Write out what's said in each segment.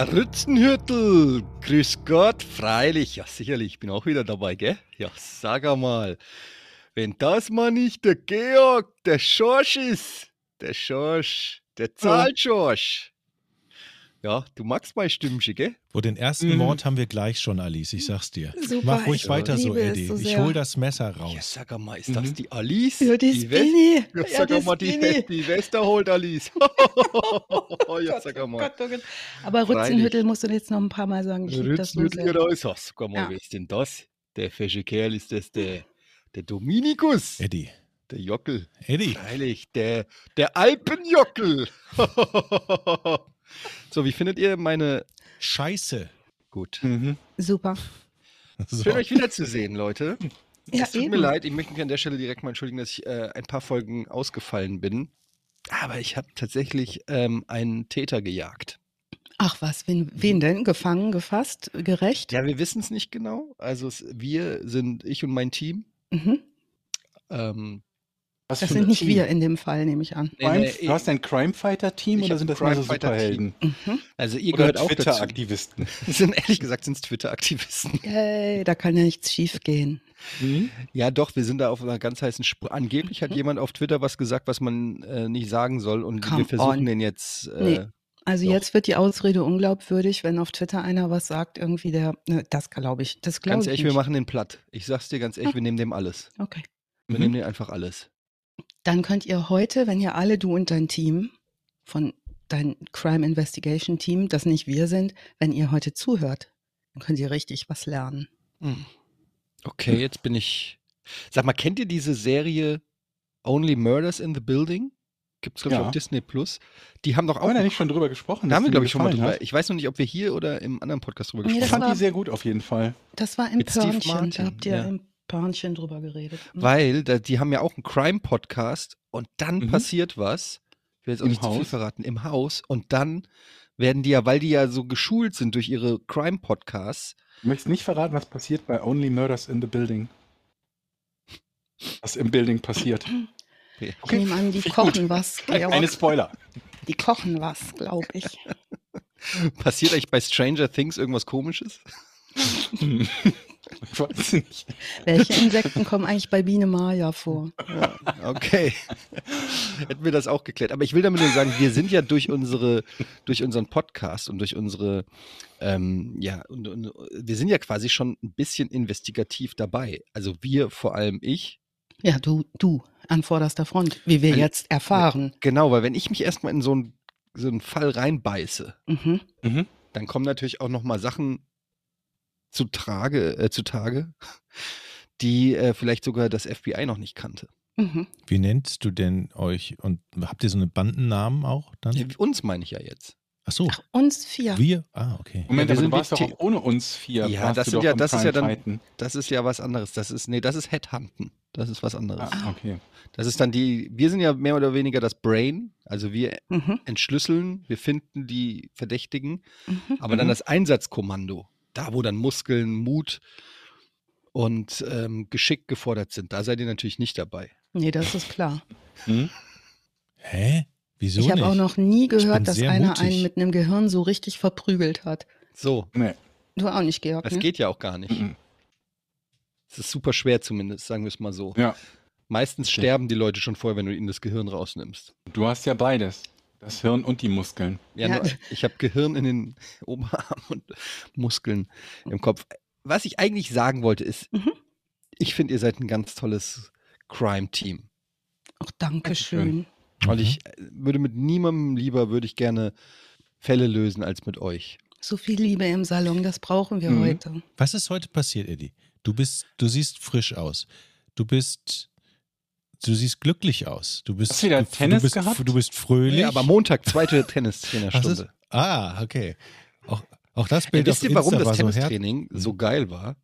Ja, Rützenhüttel, grüß Gott, freilich, ja sicherlich, ich bin auch wieder dabei, gell? Ja, sag einmal, wenn das mal nicht der Georg, der Schorsch ist, der Schorsch, der Zahlschorsch. Ja, du magst mein Stimmchen, gell? Wo den ersten Mhm. Mord haben wir gleich schon, Alice, ich sag's dir. Super, Mach ruhig weiter so, Eddie. so ich hol das Messer Ja, raus. sag mal, ist das die Alice? Ja, das die bin ich. Ja, Ja, sag das mal, die, die Wester holt Alice. ja, sag mal. Gott, oh Gott. Aber. Rützenhüttel musst du jetzt noch ein paar Mal sagen. Rützenhüttel, sehr. da ist das. Sag mal, Ja. wer ist denn das? Der fesche Kerl ist das der, der Dominikus, Eddie, der Jockel. Eddie. Freilich, der, der Alpenjockel. so, wie findet ihr meine. Scheiße. Gut. Mhm. Super. So. Schön, euch wiederzusehen, Leute. Ja, es tut eben. mir leid, ich möchte mich an der Stelle direkt mal entschuldigen, dass ich äh, ein paar Folgen ausgefallen bin. Aber ich habe tatsächlich ähm, einen Täter gejagt. Ach was, wen, wen denn? Gefangen, gefasst, gerecht? Ja, wir wissen es nicht genau. Also es, wir sind ich und mein Team. Mhm. Ähm, Was Das sind nicht Team? wir in dem Fall, nehme ich an. nee, Crime, nee, du hast ein Crime-Fighter-Team oder sind das immer so Crime-Fighter-Team. Superhelden? Mhm. also ihr Oder gehört auch dazu. Twitter-Aktivisten? Das sind ehrlich gesagt sind Twitter-Aktivisten. Yay, da kann ja nichts schief gehen. Mhm. Ja, doch, wir sind da auf einer ganz heißen Spur. Angeblich hat Mhm. jemand auf Twitter was gesagt, was man äh, nicht sagen soll. Und Come wir versuchen on. den jetzt. Äh, Nee. Also Doch. jetzt wird die Ausrede unglaubwürdig, wenn auf Twitter einer was sagt, irgendwie der, ne, das glaube ich, das glaube Ganz ich ehrlich, nicht. wir machen den platt. Ich sag's dir ganz ehrlich, Ah. wir nehmen dem alles. Okay. Wir Mhm. nehmen dem einfach alles. Dann könnt ihr heute, wenn ihr alle, du und dein Team von dein Crime Investigation Team, das nicht wir sind, wenn ihr heute zuhört, dann könnt ihr richtig was lernen. Hm. Okay, jetzt bin ich. Sag mal, kennt ihr diese Serie Only Murders in the Building? Gibt's, glaube ich, Ja. auf Disney Plus. Die haben doch auch. Haben wir da nicht schon drüber gesprochen? da haben wir, glaube ich, schon mal drüber. hat? Ich weiß noch nicht, ob wir hier oder im anderen Podcast drüber Nee, Ich gesprochen fand haben. war- die sehr gut auf jeden Fall. Das war im Mit Steve Pörnchen, Martin, da habt ihr ja. im Pörnchen drüber geredet. Mhm. Weil da, die haben ja auch einen Crime-Podcast und dann Mhm. passiert was. Ich will jetzt auch Im nicht zu viel Haus? verraten. Im Haus. Und dann werden die ja, weil die ja so geschult sind durch ihre Crime-Podcasts, Du möchtest nicht verraten, was passiert bei Only Murders in the Building. Was im Building passiert. Okay. Ich nehme an, die Gut. kochen was. Georg. Eine Spoiler. Die kochen was, glaube ich. passiert eigentlich bei Stranger Things irgendwas Komisches? Ich weiß nicht. Welche Insekten kommen eigentlich bei Biene Maya vor? Okay. Hätten wir das auch geklärt. Aber ich will damit nur sagen, wir sind ja durch unsere, durch unseren Podcast und durch unsere, ähm, ja, und, und, wir sind ja quasi schon ein bisschen investigativ dabei. Also wir, vor allem ich. Ja, du, du, an vorderster Front, wie wir Ein- jetzt erfahren. Genau, weil wenn ich mich erstmal in so einen, so einen Fall reinbeiße, Mhm. Mhm. dann kommen natürlich auch nochmal Sachen zu Trage, äh, zutage, die äh, vielleicht sogar das FBI noch nicht kannte. Mhm. Wie nennst du denn euch und habt ihr so einen Bandennamen auch dann? Ja, uns meine ich ja jetzt. Ach so, Ach, uns vier. wir? Ah, okay. Moment, Ja, wir sind du warst wie doch ohne uns vier. Ja, das sind ja- das ist ja dann- Crime-Fighten. Das ist ja was anderes. Das ist, nee, das ist Headhunten. Das ist was anderes. Ah, okay. Das ist dann die, wir sind ja mehr oder weniger das Brain. Also wir Mhm. entschlüsseln, wir finden die Verdächtigen. Mhm. Aber dann Mhm. das Einsatzkommando, da wo dann Muskeln, Mut und ähm, Geschick gefordert sind, da seid ihr natürlich nicht dabei. Nee, das ist klar. Hm? Hä? Wieso ich habe auch noch nie gehört, dass einer mutig. einen mit einem Gehirn so richtig verprügelt hat. So, Nee. Du auch nicht, Georg. das ne? geht ja auch gar nicht. Mhm. Es ist super schwer zumindest, sagen wir es mal so. Ja, Meistens Okay. sterben die Leute schon vorher, wenn du ihnen das Gehirn rausnimmst. du hast ja beides. Das Hirn und die Muskeln. Ja, Ja. Nur, ich habe Gehirn in den Oberarm und Muskeln im Kopf. Was ich eigentlich sagen wollte, ist, Mhm. ich finde, ihr seid ein ganz tolles Crime-Team. Ach, danke schön. Mhm. Und ich äh, würde mit niemandem lieber, würde ich gerne Fälle lösen als mit euch. So viel Liebe im Salon, das brauchen wir Mhm. heute. Was ist heute passiert, Eddie? Du bist, du siehst frisch aus. Du bist, du siehst glücklich aus. Du bist, Hast du wieder du, Tennis du bist, gehabt? Du bist fröhlich. Ja, aber Montag, zweite Tennistrainerstunde. ah, okay. Auch, auch das Ja, Bild wisst auf ihr, warum Insta das so Tennistraining Mhm. so geil war?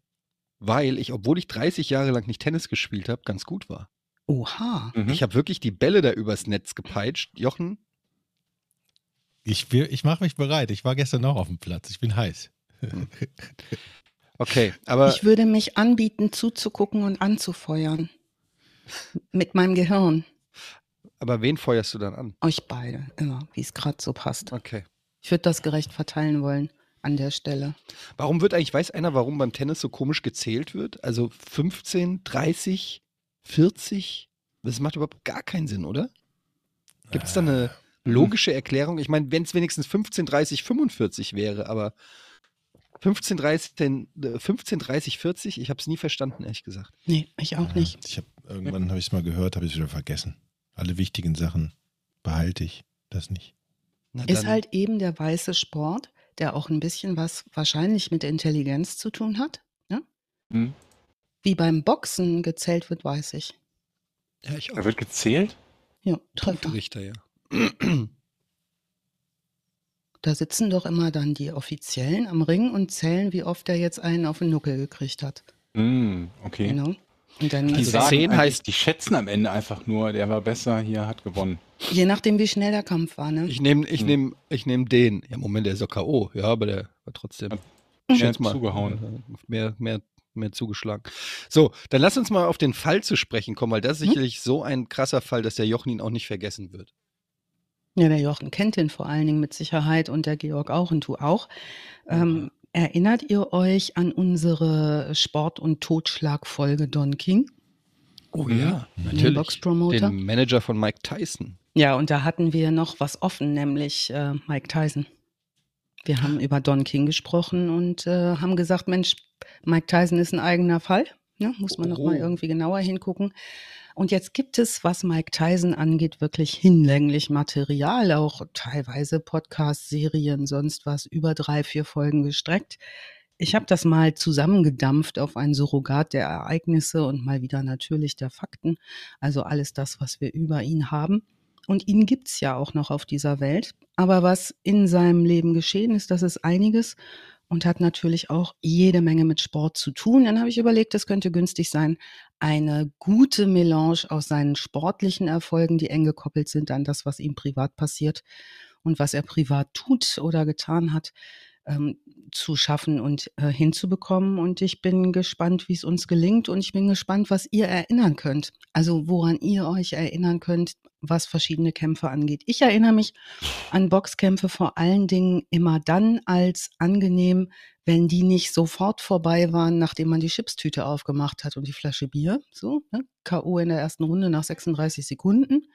Weil ich, obwohl ich 30 Jahre lang nicht Tennis gespielt habe, ganz gut war. Oha. Mhm. Ich habe wirklich die Bälle da übers Netz gepeitscht. Jochen, Ich, will- ich mache mich bereit. Ich war gestern auch auf dem Platz. Ich bin heiß. okay, aber ich würde mich anbieten, zuzugucken und anzufeuern. Mit meinem Gehirn. Aber wen feuerst du dann an? Euch beide, immer, wie es gerade so passt. Okay. Ich würde das gerecht verteilen wollen an der Stelle. Warum wird eigentlich, weiß einer, warum beim Tennis so komisch gezählt wird? Also 15, 30, 40? Das macht überhaupt gar keinen Sinn, oder? Gibt es da eine logische Erklärung? Ich meine, wenn es wenigstens 15, 30, 45 wäre, aber 15, 30, 15, 30 40, ich habe es nie verstanden, ehrlich gesagt. Nee, ich auch nicht. Ich habe irgendwann habe ich es mal gehört, habe ich es wieder vergessen. Alle wichtigen Sachen behalte ich, das nicht. Na ist halt eben der weiße Sport, der auch ein bisschen was wahrscheinlich mit Intelligenz zu tun hat. Ne? Hm. Wie beim Boxen gezählt wird, weiß ich. Ja, ich auch. Da wird gezählt? Ja, Treffer. Richter, ja. Da sitzen doch immer dann die Offiziellen am Ring und zählen, wie oft er jetzt einen auf den Nuckel gekriegt hat. Mm, okay. Genau. Und dann die, sagen heißt, die schätzen am Ende einfach nur, der war besser, hier hat gewonnen. Je nachdem, wie schnell der Kampf war, ne? Ich nehme ich hm. nehm, ich nehm den. Ja, Moment, der ist doch K.O. Ja, aber der war trotzdem. Hat mehr mal, zugehauen. Mehr, mehr, mehr zugeschlagen. So, dann lass uns mal auf den Fall zu sprechen kommen, weil das ist hm? sicherlich so ein krasser Fall, dass der Jochen ihn auch nicht vergessen wird. Ja, der Jochen kennt ihn vor allen Dingen mit Sicherheit und der Georg auch und du auch. Ähm, erinnert ihr euch an unsere Sport- und Totschlagfolge Don King? Oh ja, natürlich. Boxpromoter. Den Manager von Mike Tyson. Ja, und da hatten wir noch was offen, nämlich äh, Mike Tyson. Wir haben über Don King gesprochen und äh, haben gesagt, Mensch, Mike Tyson ist ein eigener Fall. Ja, muss man oh. noch mal irgendwie genauer hingucken. Und jetzt gibt es, was Mike Tyson angeht, wirklich hinlänglich Material, auch teilweise Podcast-Serien, sonst was, über drei, vier Folgen gestreckt. Ich habe das mal zusammengedampft auf ein Surrogat der Ereignisse und mal wieder natürlich der Fakten, also alles das, was wir über ihn haben. Und ihn gibt's ja auch noch auf dieser Welt. Aber was in seinem Leben geschehen ist, das ist einiges und hat natürlich auch jede Menge mit Sport zu tun. Dann habe ich überlegt, es könnte günstig sein, eine gute Melange aus seinen sportlichen Erfolgen, die eng gekoppelt sind an das, was ihm privat passiert und was er privat tut oder getan hat, ähm, zu schaffen und äh, hinzubekommen. Und ich bin gespannt, wie es uns gelingt. Und ich bin gespannt, was ihr erinnern könnt. Also woran ihr euch erinnern könnt, was verschiedene Kämpfe angeht. Ich erinnere mich an Boxkämpfe vor allen Dingen immer dann als angenehm, wenn die nicht sofort vorbei waren, nachdem man die Chipstüte aufgemacht hat und die Flasche Bier. So, ne? K.O. in der ersten Runde nach 36 Sekunden.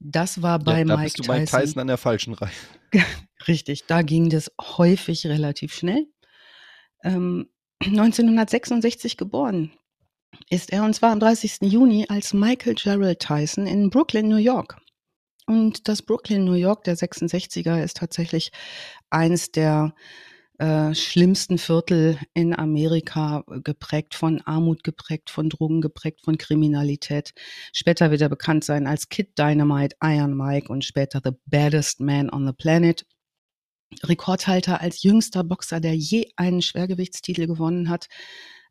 Das war bei ja, da Mike bist du Tyson. Mike Tyson an der falschen Reihe. Richtig, da ging das häufig relativ schnell. Ähm, 1966 geboren ist er und zwar am 30. Juni als Michael Gerald Tyson in Brooklyn, New York. Und das Brooklyn, New York der 66er ist tatsächlich eines der äh, schlimmsten Viertel in Amerika, äh, geprägt von Armut, geprägt von Drogen, geprägt von Kriminalität. Später wird er bekannt sein als Kid Dynamite, Iron Mike und später The Baddest Man on the Planet. Rekordhalter als jüngster Boxer, der je einen Schwergewichtstitel gewonnen hat.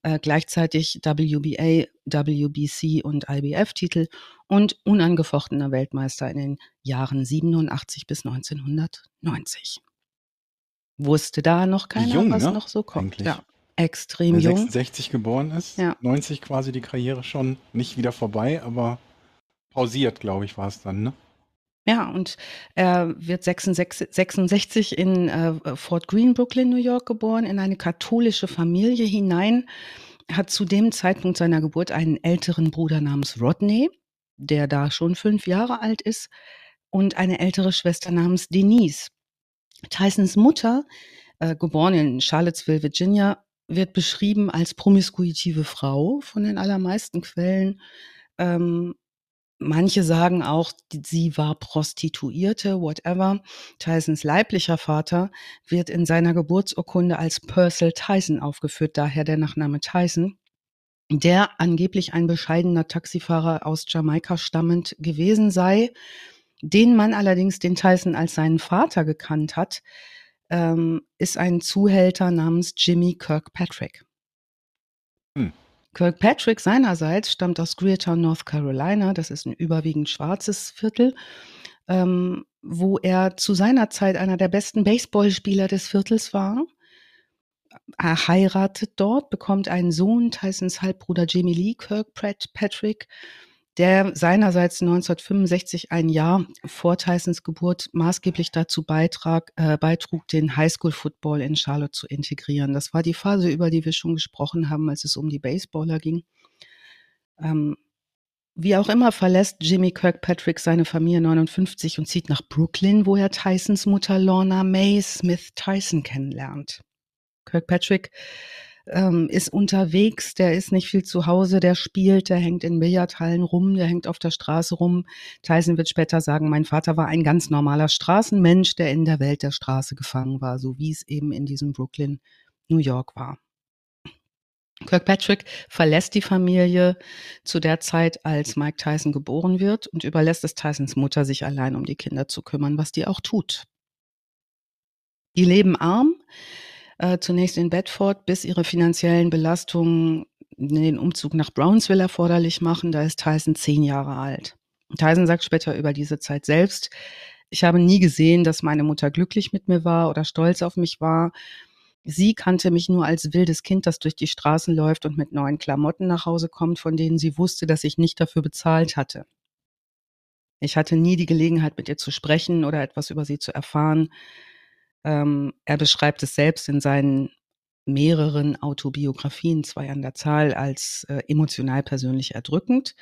Äh, gleichzeitig WBA, WBC und IBF-Titel und unangefochtener Weltmeister in den Jahren 87 bis 1990 wusste da noch keiner, jung, was ne? noch so kommt. Eigentlich. Ja, extrem Weil jung. 66 geboren ist, ja. 90 quasi die Karriere schon nicht wieder vorbei, aber pausiert, glaube ich, war es dann, ne? Ja, und er wird 66, 66 in äh, Fort Greene, Brooklyn, New York geboren, in eine katholische Familie hinein, hat zu dem Zeitpunkt seiner Geburt einen älteren Bruder namens Rodney, der da schon fünf Jahre alt ist, und eine ältere Schwester namens Denise. Tysons Mutter, äh, geboren in Charlottesville, Virginia, wird beschrieben als promiskuitive Frau von den allermeisten Quellen. Ähm, manche sagen auch, sie war Prostituierte, whatever. Tysons leiblicher Vater wird in seiner Geburtsurkunde als Purcell Tyson aufgeführt, daher der Nachname Tyson der angeblich ein bescheidener Taxifahrer aus Jamaika stammend gewesen sei den man allerdings den Tyson als seinen Vater gekannt hat, ähm, ist ein Zuhälter namens Jimmy Kirkpatrick. Hm. Kirkpatrick seinerseits stammt aus Greertown, North Carolina. Das ist ein überwiegend schwarzes Viertel, ähm, wo er zu seiner Zeit einer der besten Baseballspieler des Viertels war. Er heiratet dort, bekommt einen Sohn, Tysons Halbbruder Jimmy Lee Kirkpatrick, der seinerseits 1965 ein Jahr vor Tysons Geburt maßgeblich dazu beitrag, äh, beitrug, den Highschool-Football in Charlotte zu integrieren. Das war die Phase, über die wir schon gesprochen haben, als es um die Baseballer ging. Ähm, wie auch immer verlässt Jimmy Kirkpatrick seine Familie 59 und zieht nach Brooklyn, wo er Tysons Mutter Lorna May Smith Tyson kennenlernt. Kirkpatrick ähm, ist unterwegs, der ist nicht viel zu Hause, der spielt, der hängt in Billardhallen rum, der hängt auf der Straße rum. Tyson wird später sagen, mein Vater war ein ganz normaler Straßenmensch, der in der Welt der Straße gefangen war, so wie es eben in diesem Brooklyn, New York war. Kirkpatrick verlässt die Familie zu der Zeit, als Mike Tyson geboren wird und überlässt es Tysons Mutter, sich allein um die Kinder zu kümmern, was die auch tut. Die leben arm, äh, zunächst in Bedford, bis ihre finanziellen Belastungen den Umzug nach Brownsville erforderlich machen. Da ist Tyson zehn Jahre alt. Tyson sagt später über diese Zeit selbst, ich habe nie gesehen, dass meine Mutter glücklich mit mir war oder stolz auf mich war. Sie kannte mich nur als wildes Kind, das durch die Straßen läuft und mit neuen Klamotten nach Hause kommt, von denen sie wusste, dass ich nicht dafür bezahlt hatte. Ich hatte nie die Gelegenheit, mit ihr zu sprechen oder etwas über sie zu erfahren. Ähm, er beschreibt es selbst in seinen mehreren Autobiografien, zwei an der Zahl, als äh, emotional persönlich erdrückend.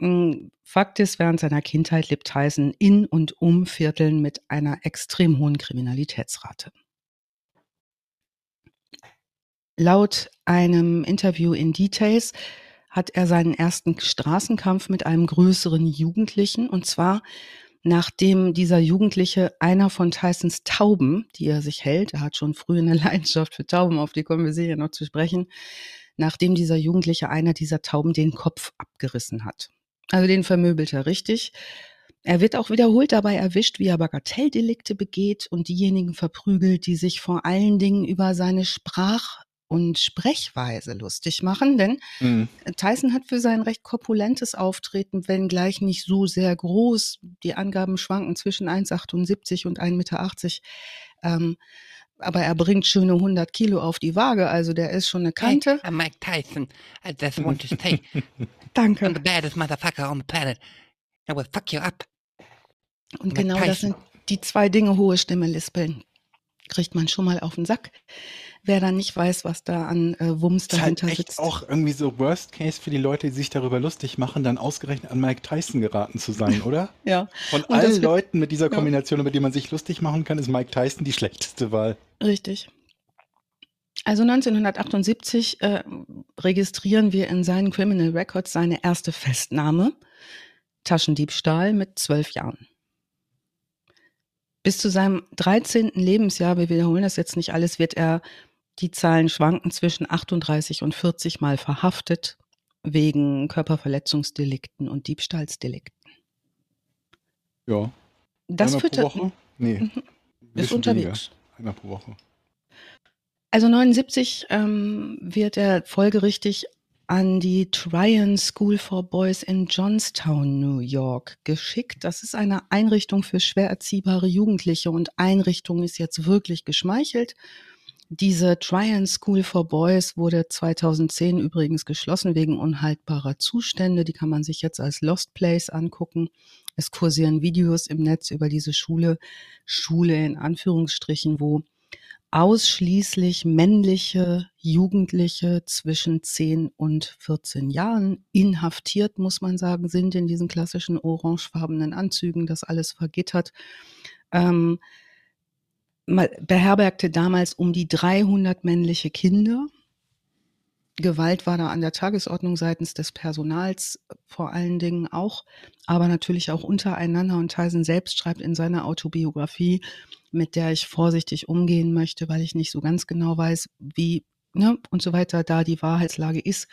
Hm, Fakt ist, während seiner Kindheit lebt Tyson in und um Vierteln mit einer extrem hohen Kriminalitätsrate. Laut einem Interview in Details hat er seinen ersten Straßenkampf mit einem größeren Jugendlichen und zwar nachdem dieser Jugendliche einer von Tysons Tauben, die er sich hält, er hat schon früh eine Leidenschaft für Tauben, auf die kommen wir sicher noch zu sprechen, nachdem dieser Jugendliche einer dieser Tauben den Kopf abgerissen hat. Also den vermöbelt er richtig. Er wird auch wiederholt dabei erwischt, wie er Bagatelldelikte begeht und diejenigen verprügelt, die sich vor allen Dingen über seine Sprach- und Sprechweise lustig machen, denn mhm. Tyson hat für sein recht korpulentes Auftreten, wenn gleich nicht so sehr groß, die Angaben schwanken zwischen 1,78 und 1,80 Meter, ähm, aber er bringt schöne 100 Kilo auf die Waage, also der ist schon eine Kante. Hey, I'm Mike Tyson. I just want to say, Danke. I'm the baddest motherfucker on the planet. I will fuck you up. Und genau das sind die zwei Dinge, hohe Stimme lispeln. Kriegt man schon mal auf den Sack wer dann nicht weiß, was da an äh, Wumms dahinter ist halt echt sitzt. auch irgendwie so Worst Case für die Leute, die sich darüber lustig machen, dann ausgerechnet an Mike Tyson geraten zu sein, oder? ja. Von Und allen Leuten mit dieser Kombination, ja. über die man sich lustig machen kann, ist Mike Tyson die schlechteste Wahl. Richtig. Also 1978 äh, registrieren wir in seinen Criminal Records seine erste Festnahme, Taschendiebstahl mit zwölf Jahren. Bis zu seinem 13. Lebensjahr, wir wiederholen das jetzt nicht alles, wird er die Zahlen schwanken zwischen 38 und 40 Mal verhaftet wegen Körperverletzungsdelikten und Diebstahlsdelikten. Ja. Das führt pro Woche? Nee. Mhm. Ist unterwegs. Weniger. Einmal pro Woche. Also 79 ähm, wird er folgerichtig an die Tryon School for Boys in Johnstown, New York geschickt. Das ist eine Einrichtung für schwer erziehbare Jugendliche und Einrichtung ist jetzt wirklich geschmeichelt. Diese Tryon School for Boys wurde 2010 übrigens geschlossen wegen unhaltbarer Zustände. Die kann man sich jetzt als Lost Place angucken. Es kursieren Videos im Netz über diese Schule, Schule in Anführungsstrichen, wo ausschließlich männliche Jugendliche zwischen 10 und 14 Jahren inhaftiert, muss man sagen, sind in diesen klassischen orangefarbenen Anzügen, das alles vergittert. Ähm, beherbergte damals um die 300 männliche Kinder. Gewalt war da an der Tagesordnung seitens des Personals vor allen Dingen auch, aber natürlich auch untereinander. Und Tyson selbst schreibt in seiner Autobiografie, mit der ich vorsichtig umgehen möchte, weil ich nicht so ganz genau weiß, wie ne, und so weiter da die Wahrheitslage ist.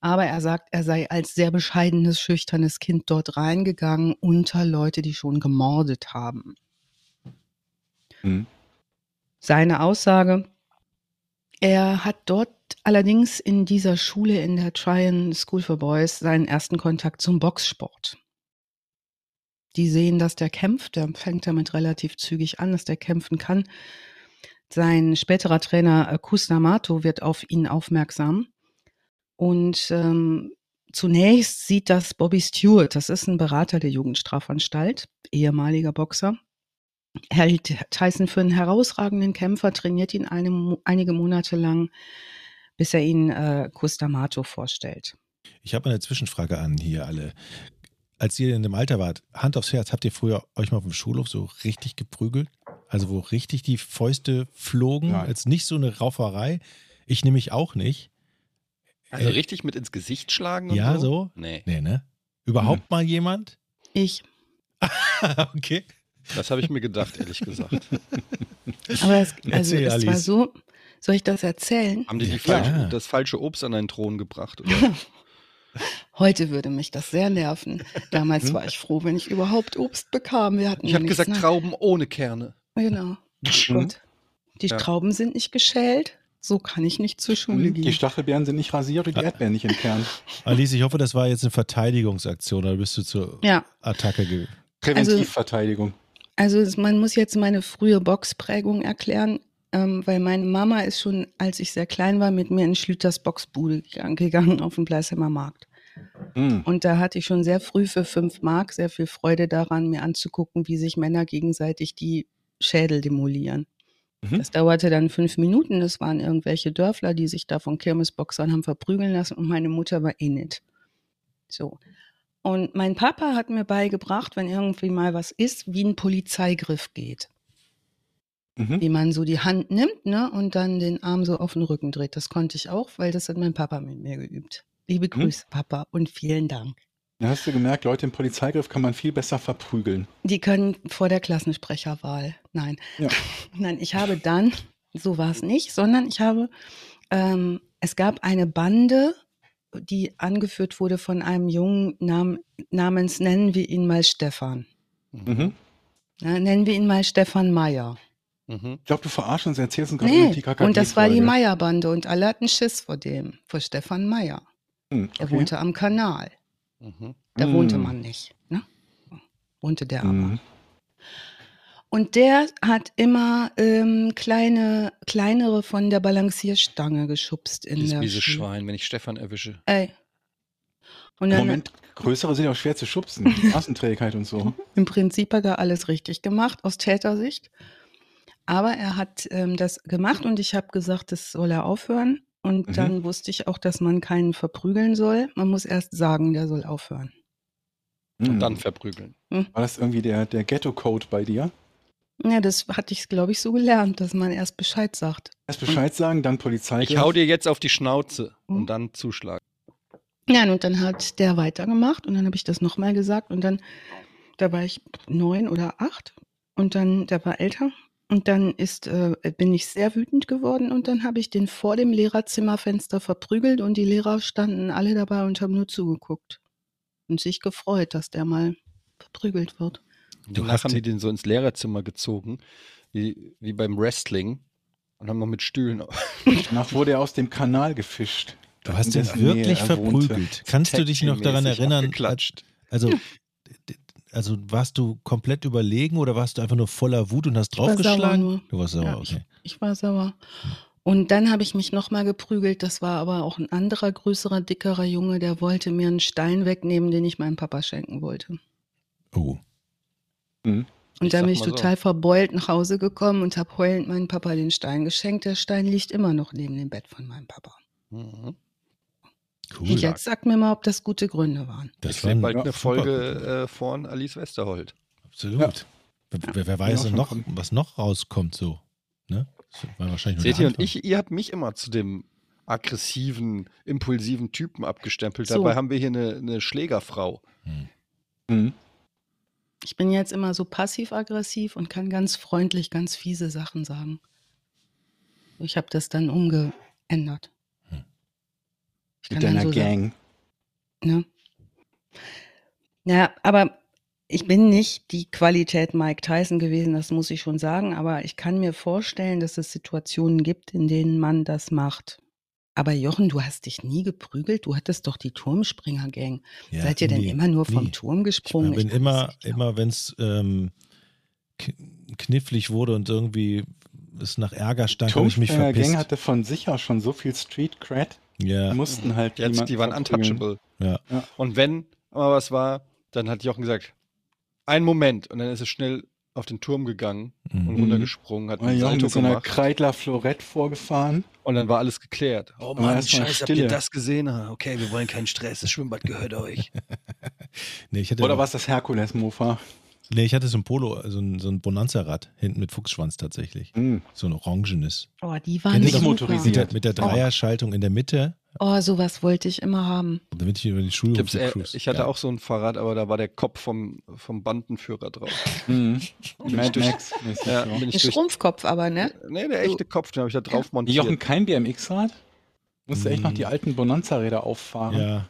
Aber er sagt, er sei als sehr bescheidenes, schüchternes Kind dort reingegangen unter Leute, die schon gemordet haben. Mhm seine Aussage. Er hat dort allerdings in dieser Schule, in der Tryon School for Boys, seinen ersten Kontakt zum Boxsport. Die sehen, dass der kämpft, der fängt damit relativ zügig an, dass der kämpfen kann. Sein späterer Trainer äh, Kusnamato wird auf ihn aufmerksam und ähm, zunächst sieht das Bobby Stewart, das ist ein Berater der Jugendstrafanstalt, ehemaliger Boxer, hält Tyson für einen herausragenden Kämpfer, trainiert ihn eine, einige Monate lang, bis er ihn äh, Custamato vorstellt. Ich habe eine Zwischenfrage an hier alle. Als ihr in dem Alter wart, Hand aufs Herz, habt ihr früher euch mal auf dem Schulhof so richtig geprügelt? Also wo richtig die Fäuste flogen? Nein. Als nicht so eine Rauferei? Ich nämlich auch nicht. Also Äh, richtig mit ins Gesicht schlagen und Ja, so? so? Nee, Nee, ne? Überhaupt mal jemand? Ich. okay. das habe ich mir gedacht, ehrlich gesagt. Aber es, also Erzähl, es war so, soll ich das erzählen? Haben die, die Ja, falsche, das falsche Obst an einen Thron gebracht? Oder? Heute würde mich das sehr nerven. Damals war ich froh, wenn ich überhaupt Obst bekam. Wir hatten Ich habe gesagt, ne? Trauben ohne Kerne. Genau. Mhm. Gut. Die Ja. Trauben sind nicht geschält. So kann ich nicht zur Schule Die gehen. Stachelbeeren sind nicht rasiert und die Erdbeeren nicht entkernt. Alice, ich hoffe, das war jetzt eine Verteidigungsaktion oder bist du zur Ja, Attacke ge Präventivverteidigung. also es- man muss jetzt meine frühe Boxprägung erklären, ähm, weil meine Mama ist schon, als ich sehr klein war, mit mir in Schlüters Boxbude gegangen, auf dem Bleißheimer Markt. Hm. Und da hatte ich schon sehr früh für fünf Mark sehr viel Freude daran, mir anzugucken, wie sich Männer gegenseitig die Schädel demolieren. Mhm. Das dauerte dann fünf Minuten. Das waren irgendwelche Dörfler, die sich da von Kirmesboxern haben verprügeln lassen und meine Mutter war eh nicht. So. Und mein Papa hat mir beigebracht, wenn irgendwie mal was ist, wie ein Polizeigriff geht. Mhm. Wie man so die Hand nimmt ne, und dann den Arm so auf den Rücken dreht. Das konnte ich auch, weil das hat mein Papa mit mir geübt. Liebe Grüße, Papa, und vielen Dank. Da hast du gemerkt, Leute im Polizeigriff kann man viel besser verprügeln. Die können vor der Klassensprecherwahl. Nein. Ja. Nein, ich habe dann, so war es nicht, sondern ich habe, ähm, es gab eine Bande, die angeführt wurde von einem Jungen nam, namens, nennen wir ihn mal Stefan. Mhm. Ja, nennen wir ihn mal Stefan Meyer. Mhm. Ich glaube, du verarschst uns, erzählst uns gerade Nee, die KKG und das war die Folge. Meyer-Bande und alle hatten Schiss vor dem, vor Stefan Meyer. Hm, Er okay. wohnte am Kanal. Mhm. Da wohnte man nicht. Ne? Wohnte der aber. Mhm. Und der hat immer ähm, kleine, kleinere von der Balancierstange geschubst in Dieses der Schule. Schwein, wenn ich Stefan erwische. Ey. Und dann Moment, größere sind auch schwer zu schubsen. Straßenträgheit und so. im Prinzip hat er alles richtig gemacht aus Tätersicht. Aber er hat ähm, das gemacht und ich habe gesagt, das soll er aufhören. Und Mhm. dann wusste ich auch, dass man keinen verprügeln soll. Man muss erst sagen, der soll aufhören. Mhm. Und dann verprügeln. War das irgendwie der, der Ghetto-Code bei dir? Ja, das hatte ich, glaube ich, so gelernt, dass man erst Bescheid sagt. Erst Bescheid sagen, dann Polizeigriff. Ich hau dir jetzt auf die Schnauze Mhm. und dann zuschlagen. Ja, und dann hat der weitergemacht und dann habe ich das nochmal gesagt und dann, da war ich neun oder acht und dann, der war älter und dann ist, äh, bin ich sehr wütend geworden und dann habe ich den vor dem Lehrerzimmerfenster verprügelt und die Lehrer standen alle dabei und haben nur zugeguckt und sich gefreut, dass der mal verprügelt wird. Du danach hast haben die- den so ins Lehrerzimmer gezogen, wie, wie beim Wrestling. Und haben noch mit Stühlen. Danach wurde er aus dem Kanal gefischt. Du hast ihn wirklich er verprügelt. Kannst du dich noch daran erinnern? Also, also warst du komplett überlegen oder warst du einfach nur voller Wut und hast war sauer draufgeschlagen? Du warst sauer, Ja, ich- okay. Ich war sauer. Und dann habe ich mich nochmal geprügelt. Das war aber auch ein anderer, größerer, dickerer Junge, der wollte mir einen Stein wegnehmen, den ich meinem Papa schenken wollte. Oh. Mhm. Und Ich dann bin ich mal so. total verbeult nach Hause gekommen und habe heulend meinem Papa den Stein geschenkt. Der Stein liegt immer noch neben dem Bett von meinem Papa. Mhm. Cool. Und jetzt sagt mir mal, ob das gute Gründe waren. Das ich war bald ja, eine Folge äh, von Alice Westerholt. Absolut. Ja. Wer, wer, Ja, weiß schon noch, kommen. was noch rauskommt so. Ne? Seht ihr, und ich, ihr habt mich immer zu dem aggressiven, impulsiven Typen abgestempelt. So. Dabei haben wir hier eine, eine Schlägerfrau. Hm. Mhm. Ich bin jetzt immer so passiv-aggressiv und kann ganz freundlich ganz fiese Sachen sagen. Ich habe das dann umgeändert. Ich Mit deiner so Gang. Ne? Ja, aber ich bin nicht die Qualität Mike Tyson gewesen, das muss ich schon sagen, aber ich kann mir vorstellen, dass es Situationen gibt, in denen man das macht. Aber Jochen, du hast dich nie geprügelt, du hattest doch die Turmspringer-Gang. Ja, Seid ihr denn nie, immer nur vom nie. Turm Ich gesprungen? bin Ich immer, glauben. immer wenn es ähm, knifflig wurde und irgendwie es nach Ärger stank, habe ich mich verpisst. Gang hatte von sich aus schon so viel Street Cred. Ja. Die mussten halt Jetzt, die waren verprügeln. untouchable. Ja. Und wenn mal was war, dann hat Jochen gesagt, ein Moment. Und dann ist er schnell auf den Turm gegangen und Mhm. runtergesprungen, hat ein Salto mit so einer Kreidler Florett vorgefahren. und dann war alles geklärt. Oh Aber Mann, scheiße, habt ihr das gesehen? Ah, Okay, wir wollen keinen Stress, das Schwimmbad gehört euch. Nee, ich hatte Oder was das Herkules-Mofa? Nee, ich hatte so ein Polo, so ein, so ein Bonanza-Rad hinten mit Fuchsschwanz tatsächlich. Hm. So ein orangenes. Oh, die waren Nicht super. Mit motorisiert. der, mit der Dreierschaltung in der Mitte, Oh, sowas wollte ich immer haben. damit ich über den Schulhof Gibt's, äh, cruise. ich hatte ja. auch so ein Fahrrad, aber da war der Kopf vom, vom Bandenführer drauf. Hm. Mad Max. Ja, bin ich durch, Schrumpfkopf aber, ne? Nee, der echte Kopf, den habe ich da drauf montiert. Jochen, kein BMX-Rad? Musste echt noch die Hm. alten Bonanza-Räder auffahren. Ja.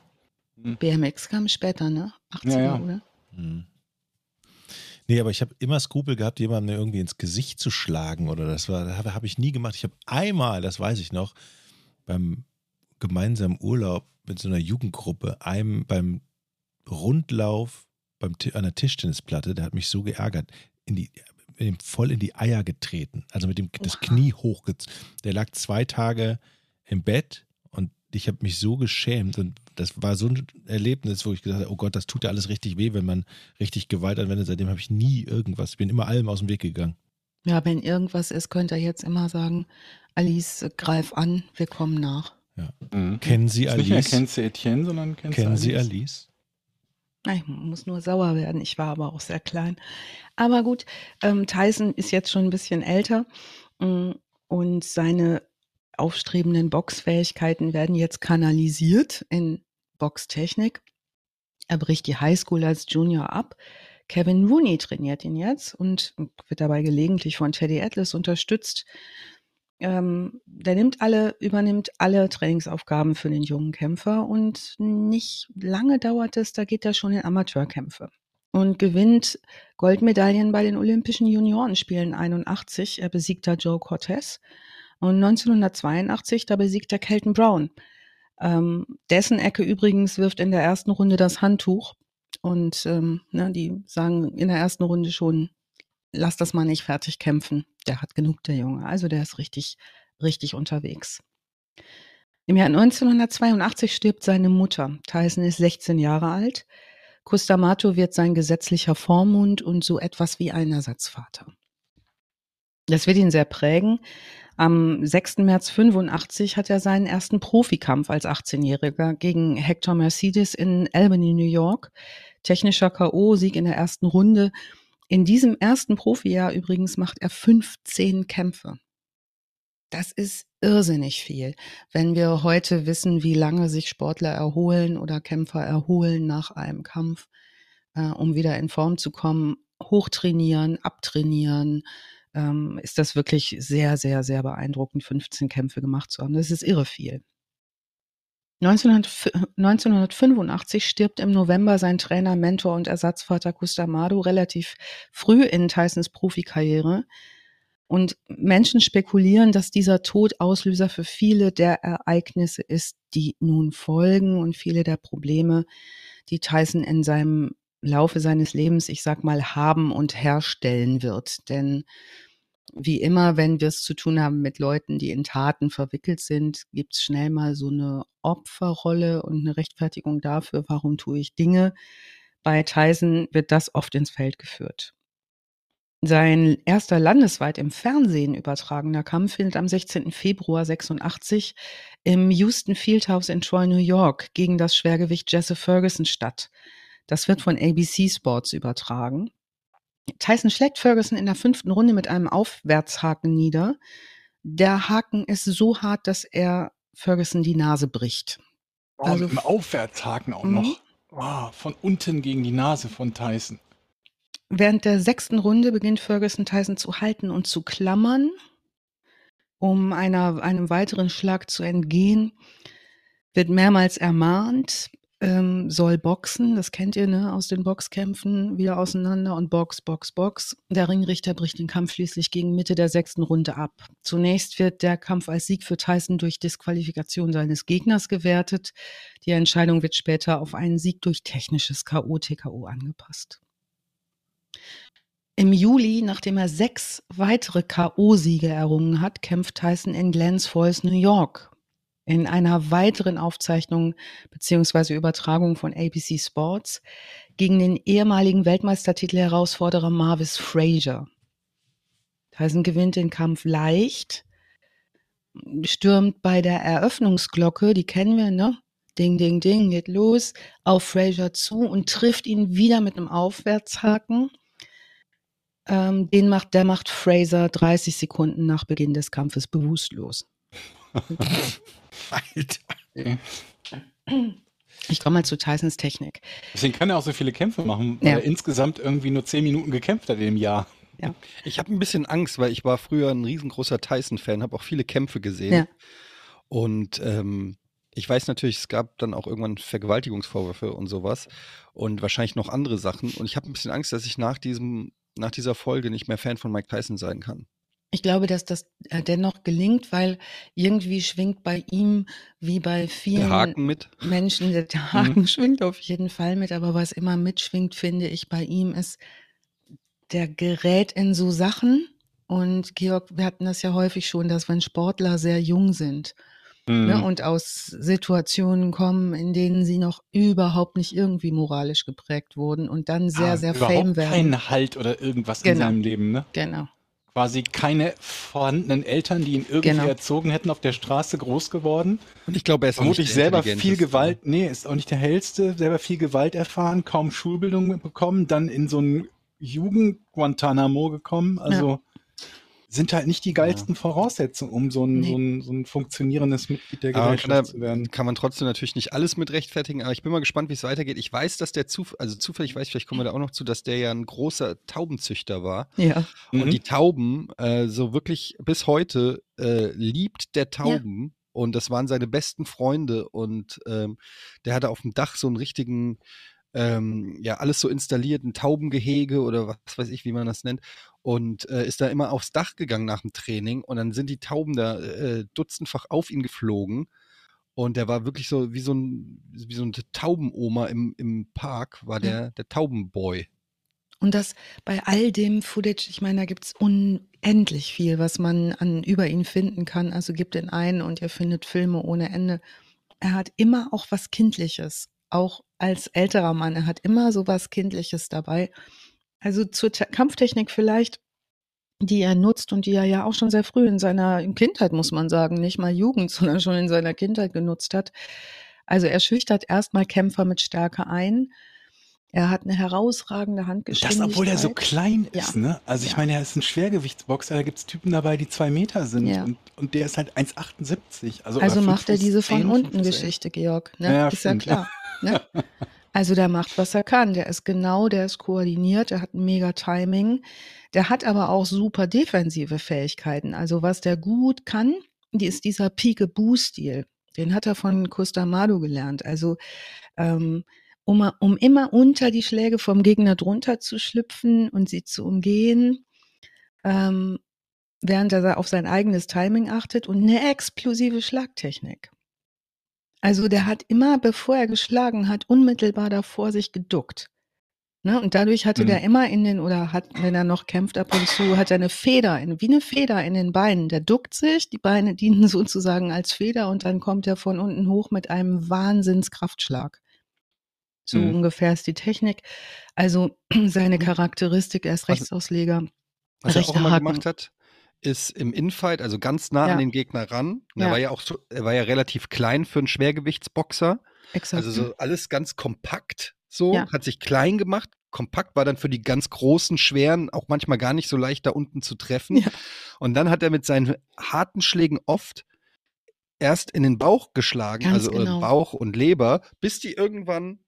BMX kam später, ne? 80er, Ja, ja. oder? Hm. Nee, aber ich habe immer Skrupel gehabt, jemandem irgendwie ins Gesicht zu schlagen oder das war, habe hab ich nie gemacht. Ich habe einmal, das weiß ich noch, beim gemeinsamen Urlaub mit so einer Jugendgruppe, einem beim Rundlauf beim, an der Tischtennisplatte, der hat mich so geärgert, in die, in voll in die Eier getreten. Also mit dem das. Knie hochgezogen. Der lag zwei Tage im Bett ich habe mich so geschämt und das war so ein Erlebnis, wo ich gesagt habe, oh Gott, das tut ja alles richtig weh, wenn man richtig Gewalt anwendet. Seitdem habe ich nie irgendwas, ich bin immer allem aus dem Weg gegangen. Ja, wenn irgendwas ist, könnt ihr jetzt immer sagen, Alice, greif an, wir kommen nach. Mhm. Kennen Sie Ist Nicht mehr Alice? kennst du Etienne, sondern kennst Kennen du Sie Alice. Alice? Ich muss nur sauer werden. Ich war aber auch sehr klein. Aber gut, ähm, Tyson ist jetzt schon ein bisschen älter mm, und seine aufstrebenden Boxfähigkeiten werden jetzt kanalisiert in Boxtechnik. Er bricht die Highschool als Junior ab. Kevin Rooney trainiert ihn jetzt und wird dabei gelegentlich von Teddy Atlas unterstützt. Ähm, der nimmt alle, übernimmt alle Trainingsaufgaben für den jungen Kämpfer und nicht lange dauert es, da geht er schon in Amateurkämpfe und gewinnt Goldmedaillen bei den Olympischen Juniorenspielen 81. Er besiegt da Joe Cortez und 1982, da besiegt er Kelton Brown. Ähm, dessen Ecke übrigens wirft in der ersten Runde das Handtuch und ähm, ne, die sagen in der ersten Runde schon, lass das mal nicht fertig kämpfen. Der hat genug, der Junge. Also der ist richtig, richtig unterwegs. Im Jahr 1982 stirbt seine Mutter. Tyson ist 16 Jahre alt. Custamato wird sein gesetzlicher Vormund und so etwas wie ein Ersatzvater. Das wird ihn sehr prägen. Am 6. März 85 hat er seinen ersten Profikampf als 18-Jähriger gegen Hector Mercedes in Albany, New York. Technischer K.O., Sieg in der ersten Runde. In diesem ersten Profijahr übrigens macht er 15 Kämpfe. Das ist irrsinnig viel. Wenn wir heute wissen, wie lange sich Sportler erholen oder Kämpfer erholen nach einem Kampf, äh, um wieder in Form zu kommen, hochtrainieren, abtrainieren, ähm, ist das wirklich sehr, sehr, sehr beeindruckend, 15 Kämpfe gemacht zu haben. Das ist irre viel. 1900 1985 stirbt im November sein Trainer, Mentor und Ersatzvater Custamado relativ früh in Tysons Profikarriere. Und Menschen spekulieren, dass dieser Tod Auslöser für viele der Ereignisse ist, die nun folgen und viele der Probleme, die Tyson in seinem Laufe seines Lebens, ich sag mal, haben und herstellen wird. Denn wie immer, wenn wir es zu tun haben mit Leuten, die in Taten verwickelt sind, gibt es schnell mal so eine Opferrolle und eine Rechtfertigung dafür, warum tue ich Dinge. Bei Tyson wird das oft ins Feld geführt. Sein erster landesweit im Fernsehen übertragener Kampf findet am 16. Februar 86 im Houston Fieldhouse in Troy, New York gegen das Schwergewicht Jesse Ferguson statt. Das wird von ABC Sports übertragen. Tyson schlägt Ferguson in der fünften Runde mit einem Aufwärtshaken nieder. Der Haken ist so hart, dass er Ferguson die Nase bricht. Oh, Also- mit dem Aufwärtshaken auch Mhm. noch. Oh, von unten gegen die Nase von Tyson. Während der sechsten Runde beginnt Ferguson Tyson zu halten und zu klammern, um einer, einem weiteren Schlag zu entgehen. Wird mehrmals ermahnt, ähm, soll boxen, das kennt ihr ne, aus den Boxkämpfen, wieder auseinander und Box, Box, Box. Der Ringrichter bricht den Kampf schließlich gegen Mitte der sechsten Runde ab. Zunächst wird der Kampf als Sieg für Tyson durch Disqualifikation seines Gegners gewertet. Die Entscheidung wird später auf einen Sieg durch technisches K.O.-TKO angepasst. Im Juli, nachdem er sechs weitere K.O.-Siege errungen hat, kämpft Tyson in Glens Falls, New York. In einer weiteren Aufzeichnung beziehungsweise Übertragung von ABC Sports gegen den ehemaligen Weltmeistertitel-Herausforderer Marvis Frazier. Tyson gewinnt den Kampf leicht, stürmt bei der Eröffnungsglocke, die kennen wir, ne? Ding, ding, ding, geht los, auf Frazier zu und trifft ihn wieder mit einem Aufwärtshaken. Ähm, den macht, der macht Fraser 30 Sekunden nach Beginn des Kampfes bewusstlos. Alter. Ich komme mal zu Tysons Technik. Deswegen kann er auch so viele Kämpfe machen, weil Ja. er insgesamt irgendwie nur 10 Minuten gekämpft hat in dem Jahr. Ich habe ein bisschen Angst, weil ich war früher ein riesengroßer Tyson-Fan, habe auch viele Kämpfe gesehen. Ja. Und ähm, ich weiß natürlich, es gab dann auch irgendwann Vergewaltigungsvorwürfe und sowas und wahrscheinlich noch andere Sachen. Und ich habe ein bisschen Angst, dass ich nach diesem, nach dieser Folge nicht mehr Fan von Mike Tyson sein kann. Ich glaube, dass das äh, dennoch gelingt, weil irgendwie schwingt bei ihm, wie bei Der vielen mit. Menschen, der der Haken schwingt auf jeden Fall mit, aber was immer mitschwingt, finde ich bei ihm, ist, der gerät in so Sachen. Und Georg, wir hatten das ja häufig schon, dass wenn Sportler sehr jung sind ne, Mhm. und aus Situationen kommen, in denen sie noch überhaupt nicht irgendwie moralisch geprägt wurden und dann sehr, Ah, sehr fame werden. keinen Halt oder irgendwas in Genau. seinem Leben, ne? Genau. Quasi keine vorhandenen Eltern, die ihn irgendwie Genau. erzogen hätten, auf der Straße groß geworden. Und ich glaube, er ist Vermutlich nicht der selber viel. Gewalt, nee, ist auch nicht der hellste, selber viel Gewalt erfahren, kaum Schulbildung bekommen, dann in so ein Jugend-Guantanamo gekommen. Also sind halt nicht die geilsten Voraussetzungen, um so ein, Nee. so, ein, so ein funktionierendes Mitglied der Gesellschaft kann, zu werden. da, kann man trotzdem natürlich nicht alles mit rechtfertigen, aber ich bin mal gespannt, wie es weitergeht. Ich weiß, dass der Zuf also zufällig weiß, vielleicht kommen wir da auch noch zu, dass der ja ein großer Taubenzüchter war. Ja. Mhm. Und die Tauben, äh, so wirklich bis heute, äh, liebt der Tauben. Und das waren seine besten Freunde. Und ähm, der hatte auf dem Dach so einen richtigen, ähm, ja, alles so installiert, ein Taubengehege oder was weiß ich, wie man das nennt. Und äh, ist da immer aufs Dach gegangen nach dem Training. Und dann sind die Tauben da äh, dutzendfach auf ihn geflogen. Und der war wirklich so wie so ein, wie so eine Taubenoma im, im Park, war Ja. der, der Taubenboy. Und das bei all dem Footage, ich meine, da gibt es unendlich viel, was man an über ihn finden kann. Also gibt ihn ein und ihr findet Filme ohne Ende. Er hat immer auch was Kindliches, auch als älterer Mann. Er hat immer so was Kindliches dabei. Also zur Te Kampftechnik vielleicht, die er nutzt und die er ja auch schon sehr früh in seiner Kindheit, muss man sagen, nicht mal Jugend, sondern schon in seiner Kindheit genutzt hat. Also er schüchtert erstmal Kämpfer mit Stärke ein. Er hat eine herausragende Das, Handgeschwindigkeit. obwohl er so klein ist, Ja. ne? Also ich Ja. meine, er ist ein Schwergewichtsboxer, da gibt es Typen dabei, die zwei Meter sind Ja. und, und der ist halt 1,78. Also, Also macht er diese von unten. Geschichte, Georg. Ne? Ja, ist ja stimmt. klar. Ne? Also der macht, was er kann. Der ist genau, der ist koordiniert, der hat ein mega Timing. Der hat aber auch super defensive Fähigkeiten. Also was der gut kann, die ist dieser Peekaboo-Stil. Den hat er von Kustamado gelernt. Also ähm, um, um immer unter die Schläge vom Gegner drunter zu schlüpfen und sie zu umgehen, ähm, während er auf sein eigenes Timing achtet und eine explosive Schlagtechnik. Also der hat immer, bevor er geschlagen hat, unmittelbar davor sich geduckt. Ne? Und dadurch hatte Mhm. der immer in den, oder hat, wenn er noch kämpft ab und zu, hat er eine Feder, in, wie eine Feder in den Beinen. Der duckt sich, die Beine dienen sozusagen als Feder und dann kommt er von unten hoch mit einem Wahnsinnskraftschlag. So Mhm. ungefähr ist die Technik. Also seine Charakteristik, er ist Was- Rechtsaußleger. Was er auch immer Haken. gemacht hat, ist im Infight, also ganz nah Ja. an den Gegner ran. Und Er Ja. war ja auch so, er war ja relativ klein für einen Schwergewichtsboxer. Exakt. Also so alles ganz kompakt so, Ja. hat sich klein gemacht. Kompakt war dann für die ganz großen, schweren auch manchmal gar nicht so leicht da unten zu treffen. Ja. Und dann hat er mit seinen harten Schlägen oft erst in den Bauch geschlagen, Ganz also äh, genau. Bauch und Leber, bis die irgendwann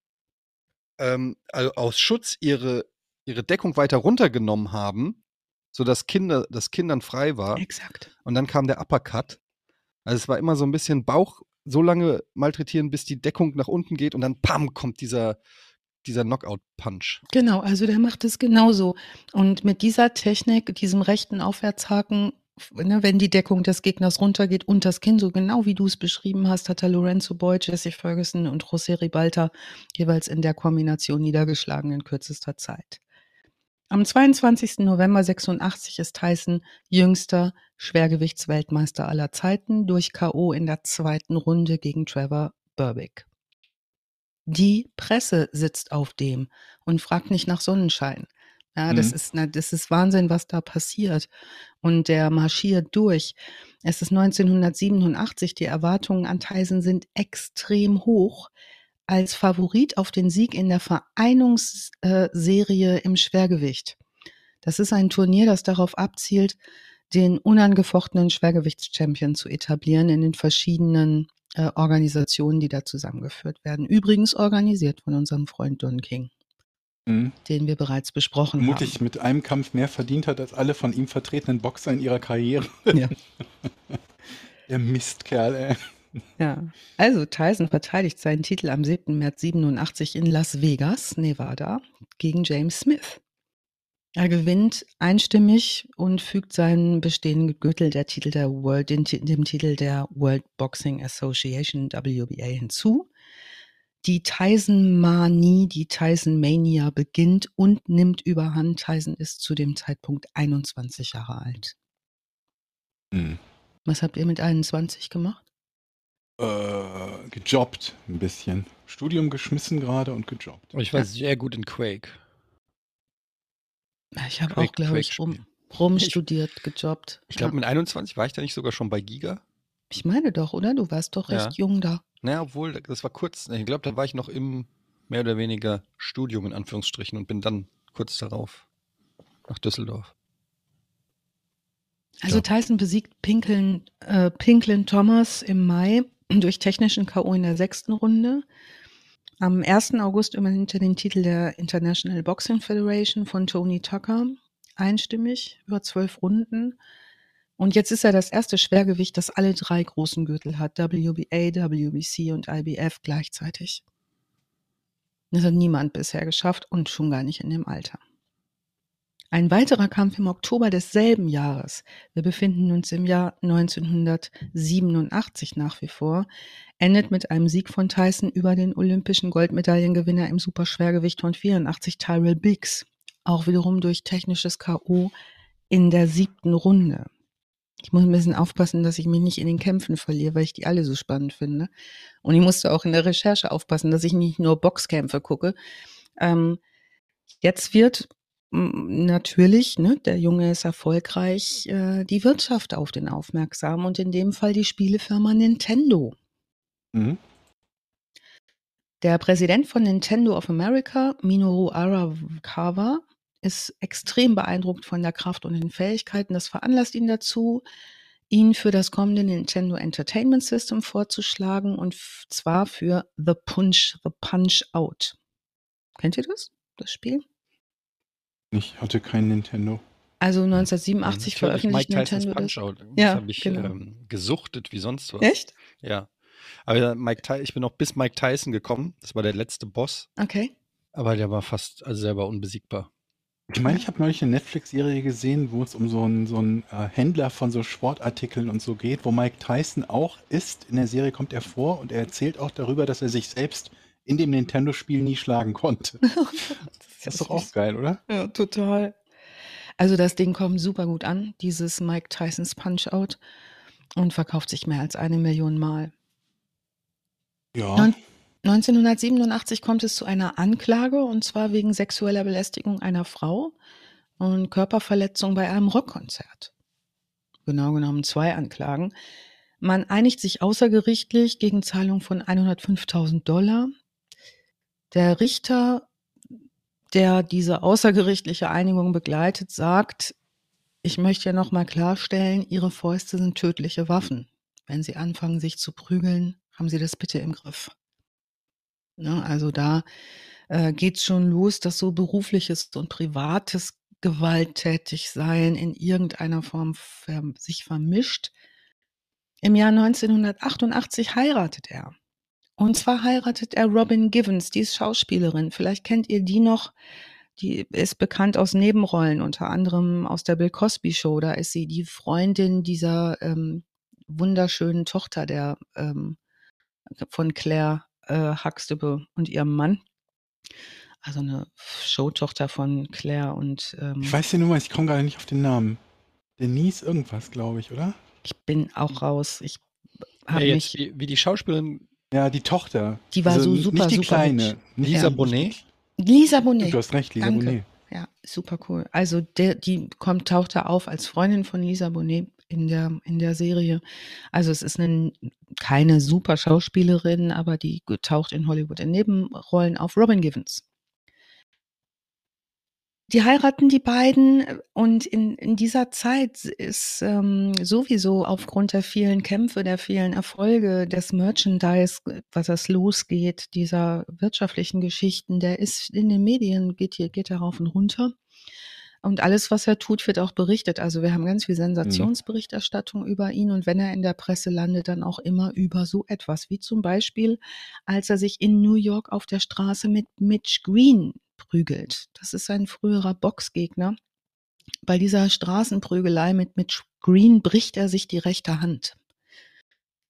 ähm, also aus Schutz ihre, ihre Deckung weiter runtergenommen haben, sodass Kinder, das Kindern frei war. Exakt. Und dann kam der Uppercut. Also es war immer so ein bisschen Bauch so lange malträtieren, bis die Deckung nach unten geht und dann pam kommt dieser, dieser Knockout-Punch. Genau, also der macht es genauso. Und mit dieser Technik, diesem rechten Aufwärtshaken, ne, wenn die Deckung des Gegners runtergeht und das Kinn, so genau wie du es beschrieben hast, hat er Lorenzo Boyd, Jesse Ferguson und José Ribalta jeweils in der Kombination niedergeschlagen in kürzester Zeit. Am 22. November 86 ist Tyson jüngster Schwergewichtsweltmeister aller Zeiten durch K.O. in der zweiten Runde gegen Trevor Burbick. Die Presse sitzt auf dem und fragt nicht nach Sonnenschein. Ja, das Mhm. ist, na, das ist Wahnsinn, was da passiert. Und der marschiert durch. Es ist 1987. Die Erwartungen an Tyson sind extrem hoch. Als Favorit auf den Sieg in der Vereinungsserie im Schwergewicht. Das ist ein Turnier, das darauf abzielt, den unangefochtenen Schwergewichtschampion zu etablieren in den verschiedenen äh, Organisationen, die da zusammengeführt werden. Übrigens organisiert von unserem Freund Don King, Mhm. den wir bereits besprochen Vermutlich mit einem Kampf mehr verdient hat als alle von ihm vertretenen Boxer in ihrer Karriere. haben. Ja. Der Mistkerl, ey. Ja, also Tyson verteidigt seinen Titel am 7. März 87 in Las Vegas, Nevada, gegen James Smith. Er gewinnt einstimmig und fügt seinen bestehenden Gürtel der Titel der World, dem Titel der World Boxing Association WBA hinzu. Die Tyson-Manie, die Tyson-Mania beginnt und nimmt überhand. Tyson ist zu dem Zeitpunkt 21 Jahre alt. Mhm. Was habt ihr mit 21 gemacht? Äh, gejobbt ein bisschen. Studium geschmissen gerade und gejobbt. Ich war sehr gut in Quake. Ich habe auch, glaube ich, rum, rumstudiert, gejobbt. Ich glaube, ja. mit 21 war ich da nicht sogar schon bei Giga. ich meine doch, oder? Du warst doch recht jung da. Naja, obwohl, das war kurz. Ich glaube, da war ich noch im mehr oder weniger Studium in Anführungsstrichen und bin dann kurz darauf nach Düsseldorf. Also Ja. Tyson besiegt Pinklin, äh, Pinklin Thomas im Mai durch technischen K.O. in der sechsten Runde. Am 1. August übernimmt er den Titel der International Boxing Federation von Tony Tucker. Einstimmig über zwölf Runden. Und jetzt ist er das erste Schwergewicht, das alle drei großen Gürtel hat. WBA, WBC und IBF gleichzeitig. Das hat niemand bisher geschafft und schon gar nicht in dem Alter. Ein weiterer Kampf im Oktober desselben Jahres, wir befinden uns im Jahr 1987 nach wie vor, endet mit einem Sieg von Tyson über den olympischen Goldmedaillengewinner im Superschwergewicht von 84 Tyrell Biggs, auch wiederum durch technisches K.O. in der siebten Runde. Ich muss ein bisschen aufpassen, dass ich mich nicht in den Kämpfen verliere, weil ich die alle so spannend finde. Und ich musste auch in der Recherche aufpassen, dass ich nicht nur Boxkämpfe gucke. Ähm, jetzt wird natürlich, ne, der Junge ist erfolgreich, äh, die Wirtschaft auf den aufmerksam und in dem Fall die Spielefirma Nintendo. Mhm. Der Präsident von Nintendo of America, Minoru Arakawa, ist extrem beeindruckt von der Kraft und den Fähigkeiten. Das veranlasst ihn dazu, ihn für das kommende Nintendo Entertainment System vorzuschlagen und zwar für The Punch, The Punch Out. Kennt ihr das? Das Spiel? Ich hatte kein Nintendo. Also Mhm. 1987 Natürlich veröffentlicht Mike Tysons Nintendo das. Punch-Out. Das Ja, habe ich genau. ähm, gesuchtet wie sonst was. Echt? Ja. Aber Mike Ty ich bin noch bis Mike Tyson gekommen. Das war der letzte Boss. Okay. Aber der war fast also selber unbesiegbar. Ich meine, ich habe neulich eine Netflix-Serie gesehen, wo es um so einen, so einen äh, Händler von so Sportartikeln und so geht, wo Mike Tyson auch ist. In der Serie kommt er vor und er erzählt auch darüber, dass er sich selbst in dem Nintendo-Spiel nie schlagen konnte. Das ist doch auch geil, oder? Ja, total. Also das Ding kommt super gut an, dieses Mike Tysons Punch-Out und verkauft sich mehr als eine Million Mal. Ja. Neun- 1987 kommt es zu einer Anklage und zwar wegen sexueller Belästigung einer Frau und Körperverletzung bei einem Rockkonzert. Genau genommen zwei Anklagen. Man einigt sich außergerichtlich gegen Zahlung von 105.000 Dollar. Der Richter, der diese außergerichtliche Einigung begleitet, sagt, ich möchte ja noch mal klarstellen, Ihre Fäuste sind tödliche Waffen. Wenn Sie anfangen, sich zu prügeln, haben Sie das bitte im Griff. Ne, also da äh, geht es schon los, dass so berufliches und privates Gewalttätigsein in irgendeiner Form ver sich vermischt. Im Jahr 1988 heiratet er. Und zwar heiratet er Robin Givens, die ist Schauspielerin. Vielleicht kennt ihr die noch. Die ist bekannt aus Nebenrollen, unter anderem aus der Bill Cosby Show. Da ist sie die Freundin dieser ähm, wunderschönen Tochter der ähm, von Claire äh, Huxtable und ihrem Mann. Also eine Showtochter von Claire und ähm, Ich weiß ja nur mal, ich komme gerade nicht auf den Namen. Denise irgendwas, glaube ich, oder? ich bin auch raus. Ich Ja, habe jetzt, mich, wie, wie die Schauspielerin Ja, die Tochter. die war so n- super, Nicht die super kleine. Nicht Lisa Ja. Bonet. Lisa Bonet. Du hast recht, Lisa Danke. Bonet. Ja, super cool. Also der, die kommt, taucht da auf als Freundin von Lisa Bonet in der, in der Serie. Also es ist eine, keine super Schauspielerin, aber die taucht in Hollywood in Nebenrollen auf. Robin Givens. Die heiraten die beiden äh, und in, in dieser Zeit ist ähm, sowieso aufgrund der vielen Kämpfe, der vielen Erfolge, des Merchandise, was das losgeht, dieser wirtschaftlichen Geschichten, der ist in den Medien, geht hier, geht er und runter. Und alles, was er tut, wird auch berichtet. Also wir haben ganz viel Sensationsberichterstattung über ihn und wenn er in der Presse landet, dann auch immer über so etwas, wie zum Beispiel, als er sich in New York auf der Straße mit Mitch Green prügelt. Das ist ein früherer Boxgegner. Bei dieser Straßenprügelei mit Mitch Green bricht er sich die rechte Hand.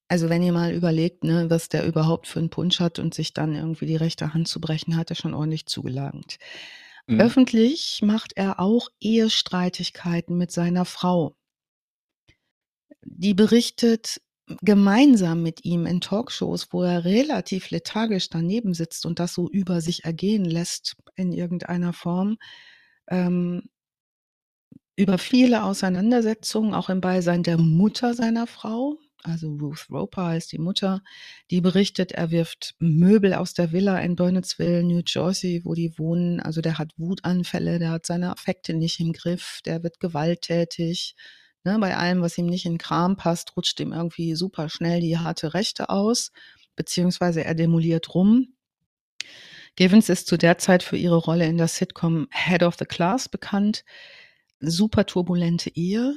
Also wenn ihr mal überlegt, ne, was der überhaupt für einen Punsch hat und sich dann irgendwie die rechte Hand zu brechen, hat er schon ordentlich zugelangt. Mhm. Öffentlich macht er auch Ehestreitigkeiten mit seiner Frau. Die berichtet gemeinsam mit ihm in Talkshows, wo er relativ lethargisch daneben sitzt und das so über sich ergehen lässt in irgendeiner Form, ähm, über viele Auseinandersetzungen, auch im Beisein der Mutter seiner Frau. Also Ruth Roper heißt die Mutter, die berichtet, er wirft Möbel aus der Villa in Burnettsville, New Jersey, wo die wohnen. Also der hat Wutanfälle, der hat seine Affekte nicht im Griff, der wird gewalttätig. Ne, bei allem, was ihm nicht in Kram passt, rutscht ihm irgendwie super schnell die harte Rechte aus, beziehungsweise er demoliert rum. Givens ist zu der Zeit für ihre Rolle in der Sitcom Head of the Class bekannt. Super turbulente Ehe.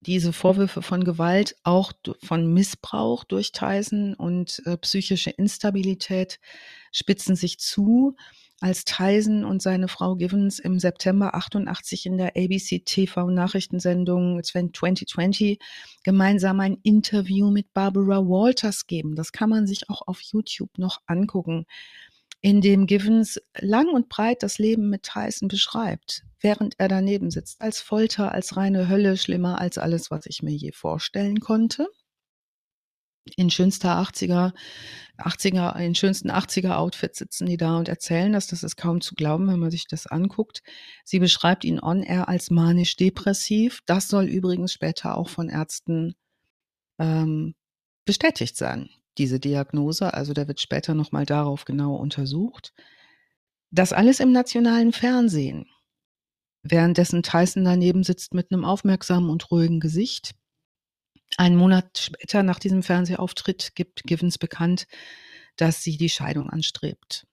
Diese Vorwürfe von Gewalt, auch von Missbrauch durch Tyson und äh, psychische Instabilität spitzen sich zu, als Tyson und seine Frau Givens im September 88 in der ABC TV Nachrichtensendung 2020 gemeinsam ein Interview mit Barbara Walters geben. Das kann man sich auch auf YouTube noch angucken, in dem Givens lang und breit das Leben mit Tyson beschreibt, während er daneben sitzt, als Folter, als reine Hölle, schlimmer als alles, was ich mir je vorstellen konnte in schönster 80er, 80er, in schönsten 80er Outfits sitzen die da und erzählen das. Das ist kaum zu glauben, wenn man sich das anguckt. Sie beschreibt ihn on air als manisch-depressiv. Das soll übrigens später auch von Ärzten ähm, bestätigt sein, diese Diagnose. Also der wird später nochmal darauf genau untersucht. Das alles im nationalen Fernsehen. Währenddessen Tyson daneben sitzt mit einem aufmerksamen und ruhigen Gesicht. Einen Monat später nach diesem Fernsehauftritt gibt Givens bekannt, dass sie die Scheidung anstrebt.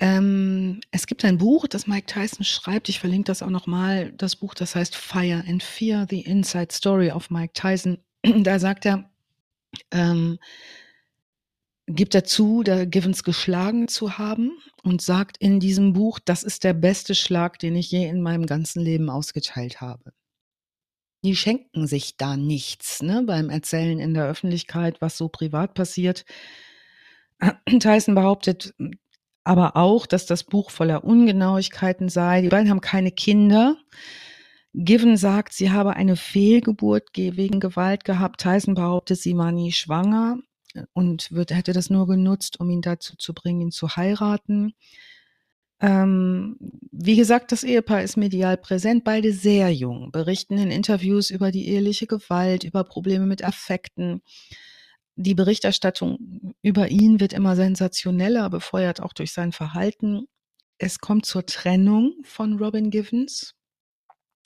Ähm, es gibt ein Buch, das Mike Tyson schreibt. Ich verlinke das auch nochmal. Das Buch, das heißt Fire and Fear: The Inside Story of Mike Tyson. Da sagt er, ähm, gibt er zu, da Givens geschlagen zu haben und sagt in diesem Buch, das ist der beste Schlag, den ich je in meinem ganzen Leben ausgeteilt habe. Die schenken sich da nichts ne, beim Erzählen in der Öffentlichkeit, was so privat passiert. Tyson behauptet aber auch, dass das Buch voller Ungenauigkeiten sei. Die beiden haben keine Kinder. Given sagt, sie habe eine Fehlgeburt ge- wegen Gewalt gehabt. Tyson behauptet, sie war nie schwanger und wird, hätte das nur genutzt, um ihn dazu zu bringen, ihn zu heiraten. Ähm, wie gesagt, das Ehepaar ist medial präsent, beide sehr jung, berichten in Interviews über die eheliche Gewalt, über Probleme mit Affekten. Die Berichterstattung über ihn wird immer sensationeller, befeuert auch durch sein Verhalten. Es kommt zur Trennung von Robin Givens.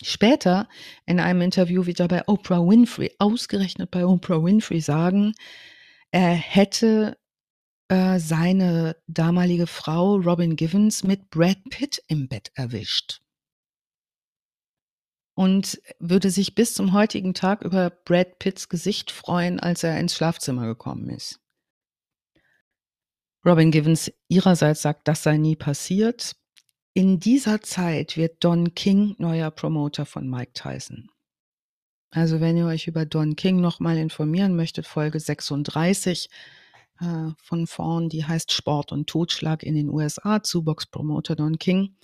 Später in einem Interview wird er bei Oprah Winfrey, ausgerechnet bei Oprah Winfrey, sagen, er hätte äh, seine damalige Frau Robin Givens mit Brad Pitt im Bett erwischt. Und würde sich bis zum heutigen Tag über Brad Pitts Gesicht freuen, als er ins Schlafzimmer gekommen ist. Robin Givens ihrerseits sagt, das sei nie passiert. In dieser Zeit wird Don King neuer Promoter von Mike Tyson. Also wenn ihr euch über Don King nochmal informieren möchtet, Folge 36, äh, von vorn, die heißt Sport und Totschlag in den USA zu Boxpromoter Don King.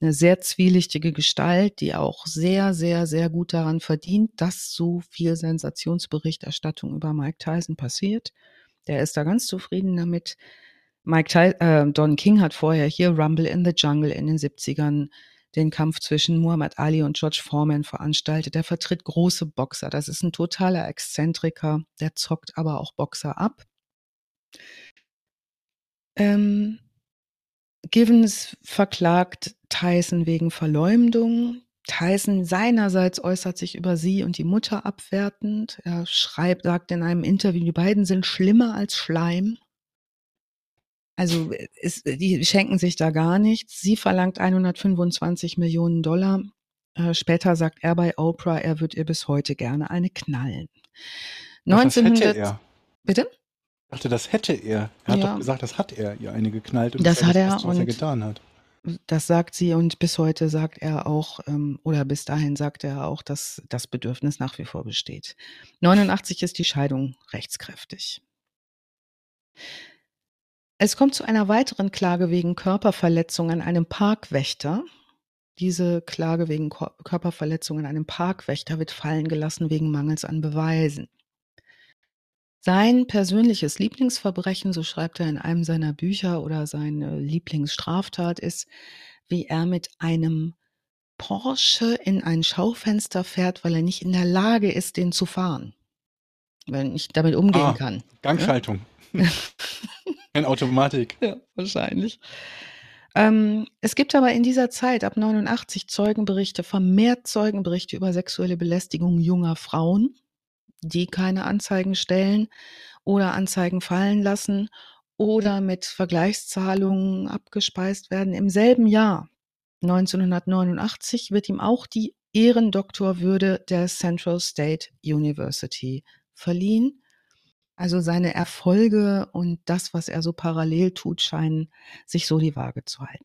Eine sehr zwielichtige Gestalt, die auch sehr, sehr, sehr gut daran verdient, dass so viel Sensationsberichterstattung über Mike Tyson passiert. Der ist da ganz zufrieden damit. Mike Ty äh, Don King hat vorher hier Rumble in the Jungle in den 70ern den Kampf zwischen Muhammad Ali und George Foreman veranstaltet. Der vertritt große Boxer. Das ist ein totaler Exzentriker. Der zockt aber auch Boxer ab. Ähm, Givens verklagt Tyson wegen Verleumdung. Tyson seinerseits äußert sich über sie und die Mutter abwertend. Er schreibt, sagt in einem Interview, die beiden sind schlimmer als Schleim. Also es, die schenken sich da gar nichts. Sie verlangt 125 Millionen Dollar. Äh, später sagt er bei Oprah, er wird ihr bis heute gerne eine knallen. Ach, das 1900 hätte er. Bitte? Ich dachte, das hätte er. Er hat Ja. doch gesagt, das hat er ihr eine geknallt und Das ja hat er Beste, was er und- getan hat. Das sagt sie und bis heute sagt er auch, ähm, oder bis dahin sagt er auch, dass das Bedürfnis nach wie vor besteht. 89 ist die Scheidung rechtskräftig. Es kommt zu einer weiteren Klage wegen Körperverletzung an einem Parkwächter. Diese Klage wegen Körperverletzung an einem Parkwächter wird fallen gelassen wegen Mangels an Beweisen. Sein persönliches Lieblingsverbrechen, so schreibt er in einem seiner Bücher, oder seine Lieblingsstraftat ist, wie er mit einem Porsche in ein Schaufenster fährt, weil er nicht in der Lage ist, den zu fahren. Weil er nicht damit umgehen Ah. kann. Gangschaltung. In Automatik. Ja, wahrscheinlich. Ähm, es gibt aber in dieser Zeit ab 89 Zeugenberichte, vermehrt Zeugenberichte über sexuelle Belästigung junger Frauen, die keine Anzeigen stellen oder Anzeigen fallen lassen oder mit Vergleichszahlungen abgespeist werden. Im selben Jahr, 1989, wird ihm auch die Ehrendoktorwürde der Central State University verliehen. Also seine Erfolge und das, was er so parallel tut, scheinen sich so die Waage zu halten.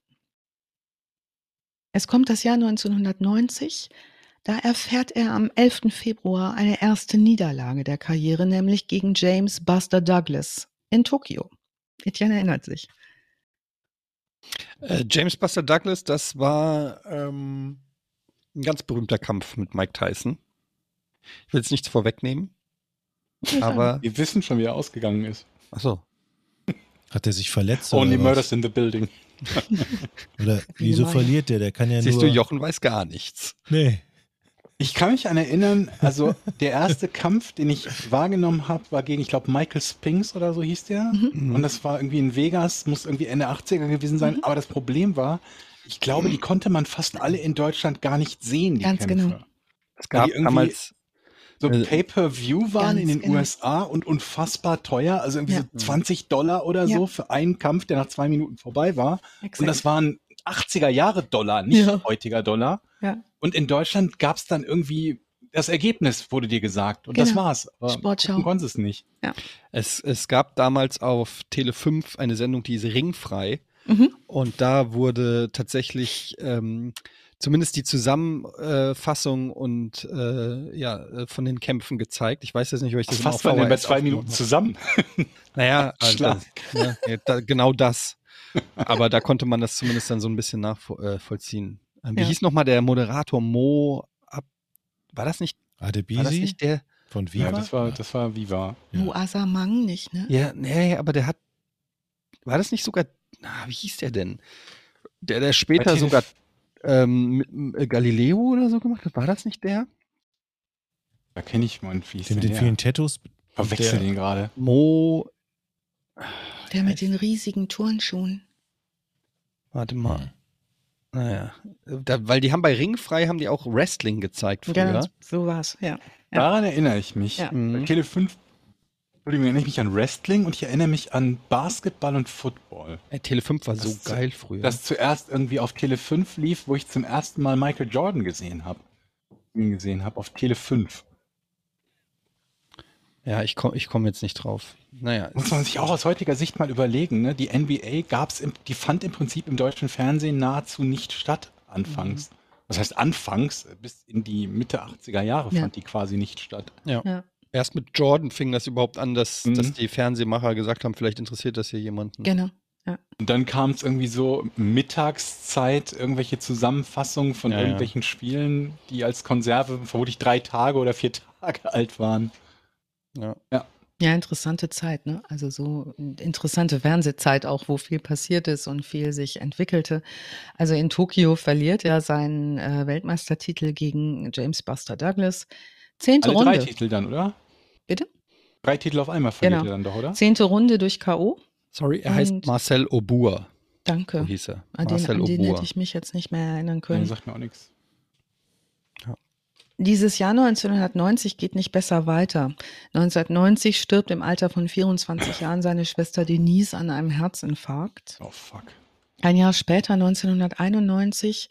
Es kommt das Jahr 1990. Da erfährt er am 11. Februar eine erste Niederlage der Karriere, nämlich gegen James Buster Douglas in Tokio. Etienne erinnert sich. Äh, James Buster Douglas, das war ähm, ein ganz berühmter Kampf mit Mike Tyson. Ich will jetzt nichts vorwegnehmen, aber Wir wissen schon, wie er ausgegangen ist. achso. Hat er sich verletzt Only oder, Murders was? in the Building. oder Wie wieso verliert der? Der kann ja Siehst nur. du, Jochen weiß gar nichts. Nee. Ich kann mich an erinnern, also der erste Kampf, den ich wahrgenommen habe, war gegen, ich glaube, Michael Spinks oder so hieß der. Mhm. Und das war irgendwie in Vegas, muss irgendwie Ende 80er gewesen sein. Mhm. Aber das Problem war, ich glaube, die konnte man fast alle in Deutschland gar nicht sehen, die Ganz Kämpfe. genau. Es gab damals, So Äh, Pay-per-View waren ganz in den genau. USA und unfassbar teuer. Also irgendwie Ja. so 20 Dollar oder Ja. so für einen Kampf, der nach zwei Minuten vorbei war. Und Exakt. das waren 80er Jahre Dollar, nicht Ja. heutiger Dollar. ja. Und in Deutschland gab es dann irgendwie, das Ergebnis wurde dir gesagt. Und das Genau. war's. Aber Sportschau. gucken konntest es nicht. es, es gab damals auf Tele 5 eine Sendung, die hieß Ringfrei. Mhm. Und da wurde tatsächlich ähm, zumindest die Zusammenfassung und äh, ja, äh, von den Kämpfen gezeigt. Ich weiß jetzt nicht, ob ich das Das immer fasst auf man denn bei zwei Minuten zusammen. Naja, also das, ne, ja, da, genau das. Aber da konnte man das zumindest dann so ein bisschen nachvollziehen. Ähm, wie Ja. hieß nochmal der Moderator Mo? Ab, war das nicht? War das nicht der? von Viva? Ja, das war, das war Viva. Ja. Muasa Mang nicht, ne? Ja, nee, aber der hat. War das nicht sogar. Na, wie hieß der denn? Der, der später sogar ähm, mit, äh, Galileo oder so gemacht hat. War das nicht der? Da kenne ich mal, wie hieß Den mit den vielen Tattoos. Verwechsel den gerade. Mo. Der mit den riesigen Turnschuhen. Warte mal. Naja. Da, weil die haben bei Ringfrei haben die auch Wrestling gezeigt früher. Ja, so war's, ja. Ja. Daran erinnere ich mich. Ja. Mhm. Tele 5 Entschuldigung, erinnere ich mich an Wrestling und ich erinnere mich an Basketball und Football. Ey, Tele 5 war so Das- geil früher. Das zuerst irgendwie auf Tele 5 lief, wo ich zum ersten Mal Michael Jordan gesehen habe. Ihn gesehen habe auf Tele 5. ja, ich komme ich komm jetzt nicht drauf. Naja. Muss man sich auch aus heutiger Sicht mal überlegen, ne? Die NBA gab's im, die fand im Prinzip im deutschen Fernsehen nahezu nicht statt anfangs. Mhm. Das heißt anfangs, bis in die Mitte 80er Jahre Ja. fand die quasi nicht statt. ja. Ja. Erst mit Jordan fing das überhaupt an, dass, Mhm. dass die Fernsehmacher gesagt haben, vielleicht interessiert das hier jemanden. Genau. Und dann kam es irgendwie so Mittagszeit, irgendwelche Zusammenfassungen von Ja, ja. irgendwelchen Spielen, die als Konserve vermutlich drei Tage oder vier Tage alt waren. Ja. Ja, interessante Zeit, ne? Also so interessante Fernsehzeit auch, wo viel passiert ist und viel sich entwickelte. Also in Tokio verliert er seinen äh, Weltmeistertitel gegen James Buster Douglas. Zehnte Alle drei Runde. Titel dann, oder? Bitte? Drei Titel auf einmal verliert Genau. er dann doch, oder? Zehnte Runde durch K.O. Sorry, er heißt Und- Marcel Obua. Danke. So hieß er. An den, Marcel an den Obua. hätte ich mich jetzt nicht mehr erinnern Nein, können. sagt mir auch nichts. Dieses Jahr 1990 geht nicht besser weiter. 1990 stirbt im Alter von 24 Jahren seine Schwester Denise an einem Herzinfarkt. Oh fuck. Ein Jahr später, 1991,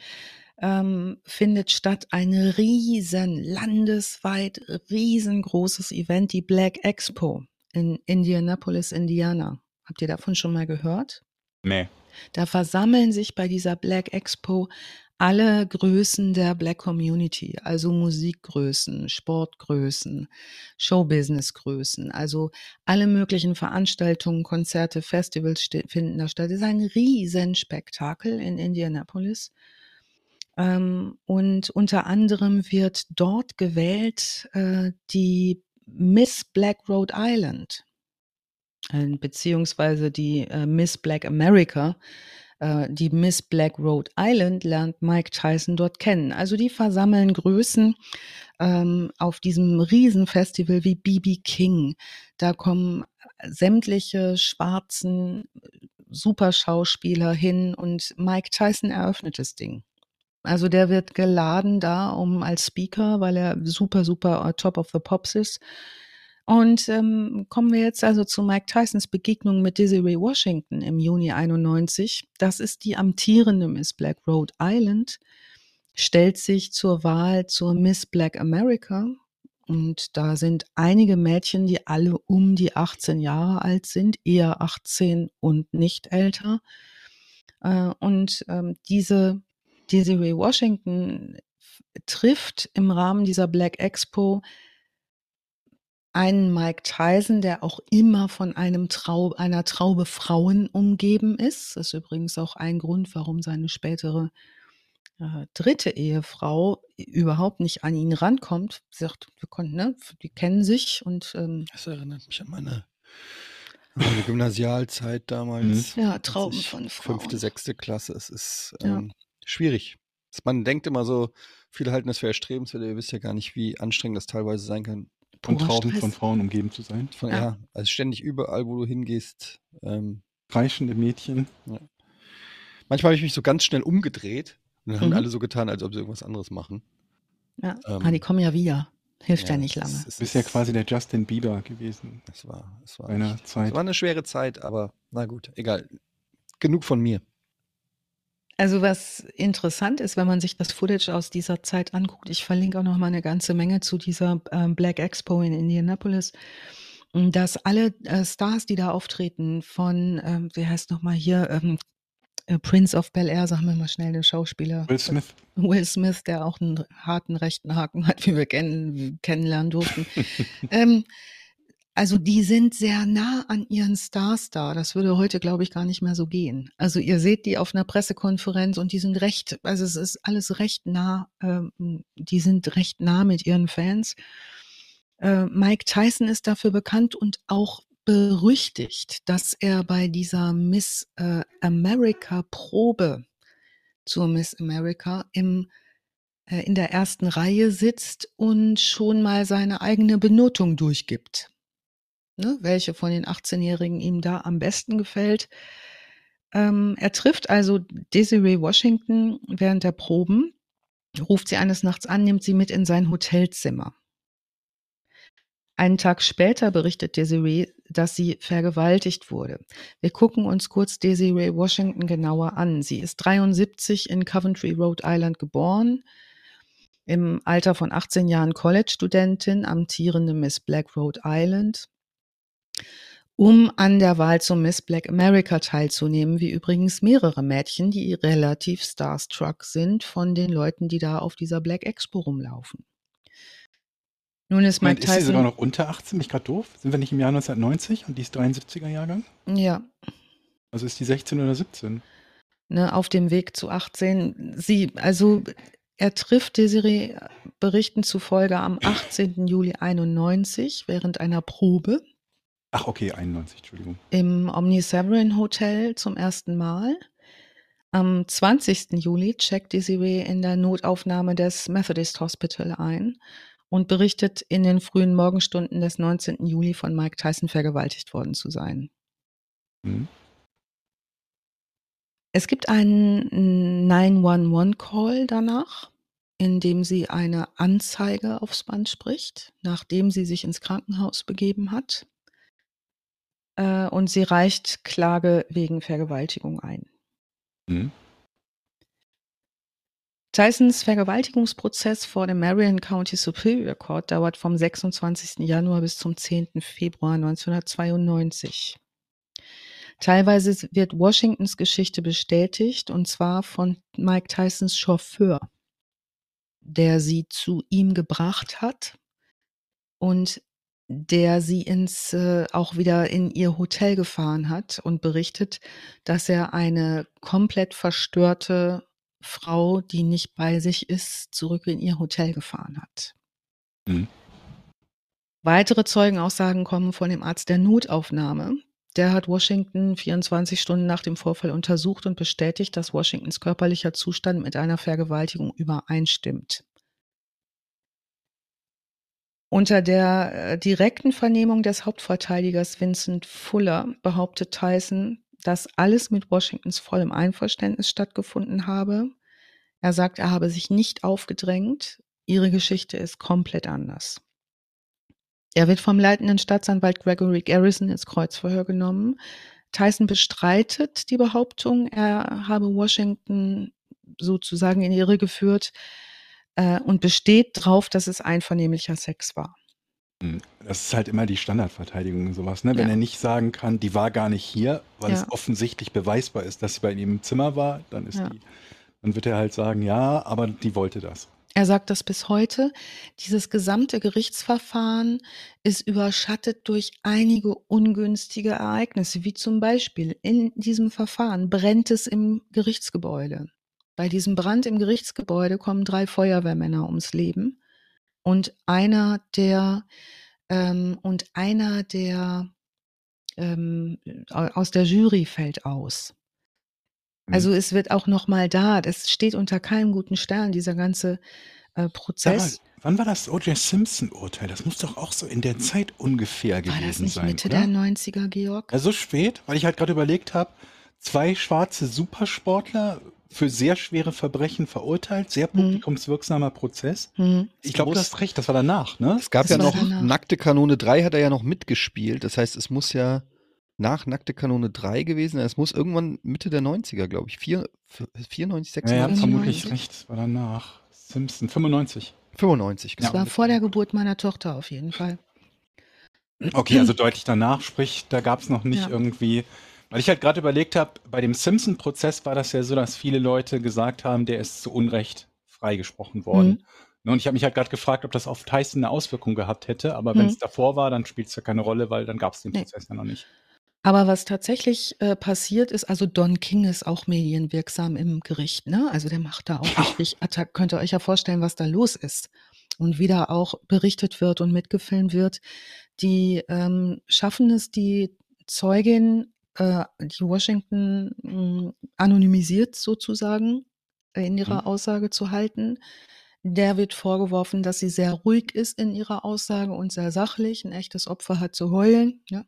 ähm, findet statt ein riesen, landesweit riesengroßes Event, die Black Expo in Indianapolis, Indiana. Habt ihr davon schon mal gehört? Nee. Da versammeln sich bei dieser Black Expo alle Größen der Black Community, also Musikgrößen, Sportgrößen, Showbusinessgrößen, also alle möglichen Veranstaltungen, Konzerte, Festivals finden da statt. Es ist ein Riesenspektakel in Indianapolis. Ähm, und unter anderem wird dort gewählt äh, die Miss Black Rhode Island, äh, beziehungsweise die äh, Miss Black America. Äh, die Miss Black Rhode Island lernt Mike Tyson dort kennen. Also die versammeln Größen ähm, auf diesem Riesenfestival wie BB King. Da kommen sämtliche schwarzen Superschauspieler hin und Mike Tyson eröffnet das Ding. Also der wird geladen da um als Speaker, weil er super, super äh, top of the pops ist. Und ähm, kommen wir jetzt also zu Mike Tysons Begegnung mit Desiree Washington im Juni 91. Das ist die amtierende Miss Black Rhode Island, stellt sich zur Wahl zur Miss Black America. Und da sind einige Mädchen, die alle um die 18 Jahre alt sind, eher 18 und nicht älter. Äh, und ähm, diese Desiree Washington trifft im Rahmen dieser Black Expo einen Mike Tyson, der auch immer von einem Trau einer Traube Frauen umgeben ist. Das ist übrigens auch ein Grund, warum seine spätere äh, dritte Ehefrau überhaupt nicht an ihn rankommt. Sie sagt, wir konnten, ne, die kennen sich und ähm, Das erinnert mich an meine, an meine Gymnasialzeit damals. Ja, als Trauben ich von Frauen. Fünfte, sechste Klasse. Es ist Ja. ähm, schwierig. Man denkt immer so, viele halten das für erstrebenswert, ihr wisst ja gar nicht, wie anstrengend das teilweise sein kann. Von Trauben Stress. von Frauen umgeben zu sein. Von, Ja. ja. also ständig überall, wo du hingehst. Ähm, Kreischende Mädchen. manchmal habe ich mich so ganz schnell umgedreht und dann haben Mhm. alle so getan, als ob sie irgendwas anderes machen. ja, Ähm, ah, die kommen ja wieder. Hilft ja, nicht es lange. ist- es Du bist ja ist- quasi der Justin Bieber gewesen. Es war, es war, echt- Zeit. es war eine schwere Zeit, aber na gut, egal. Genug von mir. Also was interessant ist, wenn man sich das Footage aus dieser Zeit anguckt, ich verlinke auch noch mal eine ganze Menge zu dieser ähm, Black Expo in Indianapolis, dass alle äh, Stars, die da auftreten, von, ähm, wie heißt noch mal hier, ähm, äh, Prince of Bel Air, sagen wir mal schnell, der Schauspieler. Will Smith. Will Smith, der auch einen harten rechten Haken hat, wie wir kennen, kennenlernen durften. ähm, also die sind sehr nah an ihren Stars da. Das würde heute, glaube ich, gar nicht mehr so gehen. Also ihr seht die auf einer Pressekonferenz und die sind recht, also es ist alles recht nah, ähm, die sind recht nah mit ihren Fans. Äh, Mike Tyson ist dafür bekannt und auch berüchtigt, dass er bei dieser Miss äh, America Probe zur Miss America im, äh, in der ersten Reihe sitzt und schon mal seine eigene Benotung durchgibt. Ne, welche von den 18-Jährigen ihm da am besten gefällt. Ähm, er trifft also Desiree Washington während der Proben, ruft sie eines Nachts an, nimmt sie mit in sein Hotelzimmer. Einen Tag später berichtet Desiree, dass sie vergewaltigt wurde. Wir gucken uns kurz Desiree Washington genauer an. Sie ist 73 in Coventry, Rhode Island geboren, im Alter von 18 Jahren College-Studentin, amtierende Miss Black Rhode Island, um an der Wahl zum Miss Black America teilzunehmen, wie übrigens mehrere Mädchen, die relativ starstruck sind von den Leuten, die da auf dieser Black Expo rumlaufen. Nun ist Mike ist sie sogar Tyson. noch unter 18? Bin ich gerade doof? Sind wir nicht im Jahr 1990 und die ist 73er Jahrgang? Ja, Also ist die 16 oder 17? ne, auf dem Weg zu 18. Sie, also er trifft Desiree Berichten zufolge am 18. Juli 91 während einer Probe Ach, okay, 91, Entschuldigung. im Omni-Sovereign Hotel zum ersten Mal. Am 20. Juli checkt Desiree in der Notaufnahme des Methodist Hospital ein und berichtet in den frühen Morgenstunden des 19. Juli von Mike Tyson vergewaltigt worden zu sein. Hm. Es gibt einen 911-Call danach, in dem sie eine Anzeige aufs Band spricht, nachdem sie sich ins Krankenhaus begeben hat. Äh, Und sie reicht Klage wegen Vergewaltigung ein. Hm. Tysons Vergewaltigungsprozess vor dem Marion County Superior Court dauert vom 26. Januar bis zum 10. Februar 1992. Teilweise wird Washingtons Geschichte bestätigt, und zwar von Mike Tysons Chauffeur, der sie zu ihm gebracht hat und der sie ins äh, auch wieder in ihr Hotel gefahren hat und berichtet, dass er eine komplett verstörte Frau, die nicht bei sich ist, zurück in ihr Hotel gefahren hat. Mhm. Weitere Zeugenaussagen kommen von dem Arzt der Notaufnahme. Der hat Washington 24 Stunden nach dem Vorfall untersucht und bestätigt, dass Washingtons körperlicher Zustand mit einer Vergewaltigung übereinstimmt. Unter der äh, direkten Vernehmung des Hauptverteidigers Vincent Fuller behauptet Tyson, dass alles mit Washingtons vollem Einverständnis stattgefunden habe. Er sagt, er habe sich nicht aufgedrängt. Ihre Geschichte ist komplett anders. Er wird vom leitenden Staatsanwalt Gregory Garrison ins Kreuzverhör genommen. Tyson bestreitet die Behauptung, er habe Washington sozusagen in Irre geführt äh, und besteht darauf, dass es einvernehmlicher Sex war. Hm. Das ist halt immer die Standardverteidigung und sowas, ne? Wenn Ja. er nicht sagen kann, die war gar nicht hier, weil Ja. es offensichtlich beweisbar ist, dass sie bei ihm im Zimmer war, dann ist Ja. die, dann wird er halt sagen, ja, aber die wollte das. Er sagt das bis heute. Dieses gesamte Gerichtsverfahren ist überschattet durch einige ungünstige Ereignisse, wie zum Beispiel in diesem Verfahren brennt es im Gerichtsgebäude. Bei diesem Brand im Gerichtsgebäude kommen drei Feuerwehrmänner ums Leben und einer der ähm, und einer der ähm, au- aus der Jury fällt aus. Mhm. Also es wird auch noch mal da, das steht unter keinem guten Stern, dieser ganze äh, Sag mal, Prozess. wann war das O.J. Simpson-Urteil? Das muss doch auch so in der Zeit ungefähr War gewesen das nicht sein, Mitte oder? der 90er, Georg? Ja, so spät, weil ich halt gerade überlegt habe, zwei schwarze Supersportler für sehr schwere Verbrechen verurteilt, sehr Mhm. publikumswirksamer Prozess. Hm. Ich glaube, du hast recht, das war danach, ne? Es gab Das ja noch danach. Nackte Kanone 3 hat er ja noch mitgespielt. Das heißt, es muss ja nach Nackte Kanone 3 gewesen sein. Es muss irgendwann Mitte der 90er, glaube ich. Vier, 94, Ja, ja, 96, vermutlich 95. recht, das war danach. Simpson, 95. 95. Das Genau. war vor der Geburt meiner Tochter auf jeden Fall. Okay, also deutlich danach, sprich, da gab es noch nicht Ja. irgendwie. Weil ich halt gerade überlegt habe, bei dem Simpson-Prozess war das ja so, dass viele Leute gesagt haben, der ist zu Unrecht freigesprochen worden. Ne, Und ich habe mich halt gerade gefragt, ob das auf Tyson eine Auswirkung gehabt hätte, aber wenn Mhm. es davor war, dann spielt es ja keine Rolle, weil dann gab es den Nee. Prozess ja noch nicht. Aber was tatsächlich äh, passiert ist, also Don King ist auch medienwirksam im Gericht, ne? Also der macht da auch richtig Attack. Könnt ihr euch ja vorstellen, was da los ist. Und wie da auch berichtet wird und mitgefilmt wird. Die ähm, schaffen es, die Zeugin, äh, die Washington mh, anonymisiert sozusagen, äh, in ihrer Mhm. Aussage zu halten. Der wird vorgeworfen, dass sie sehr ruhig ist in ihrer Aussage und sehr sachlich. Ein echtes Opfer hat zu heulen. Ja.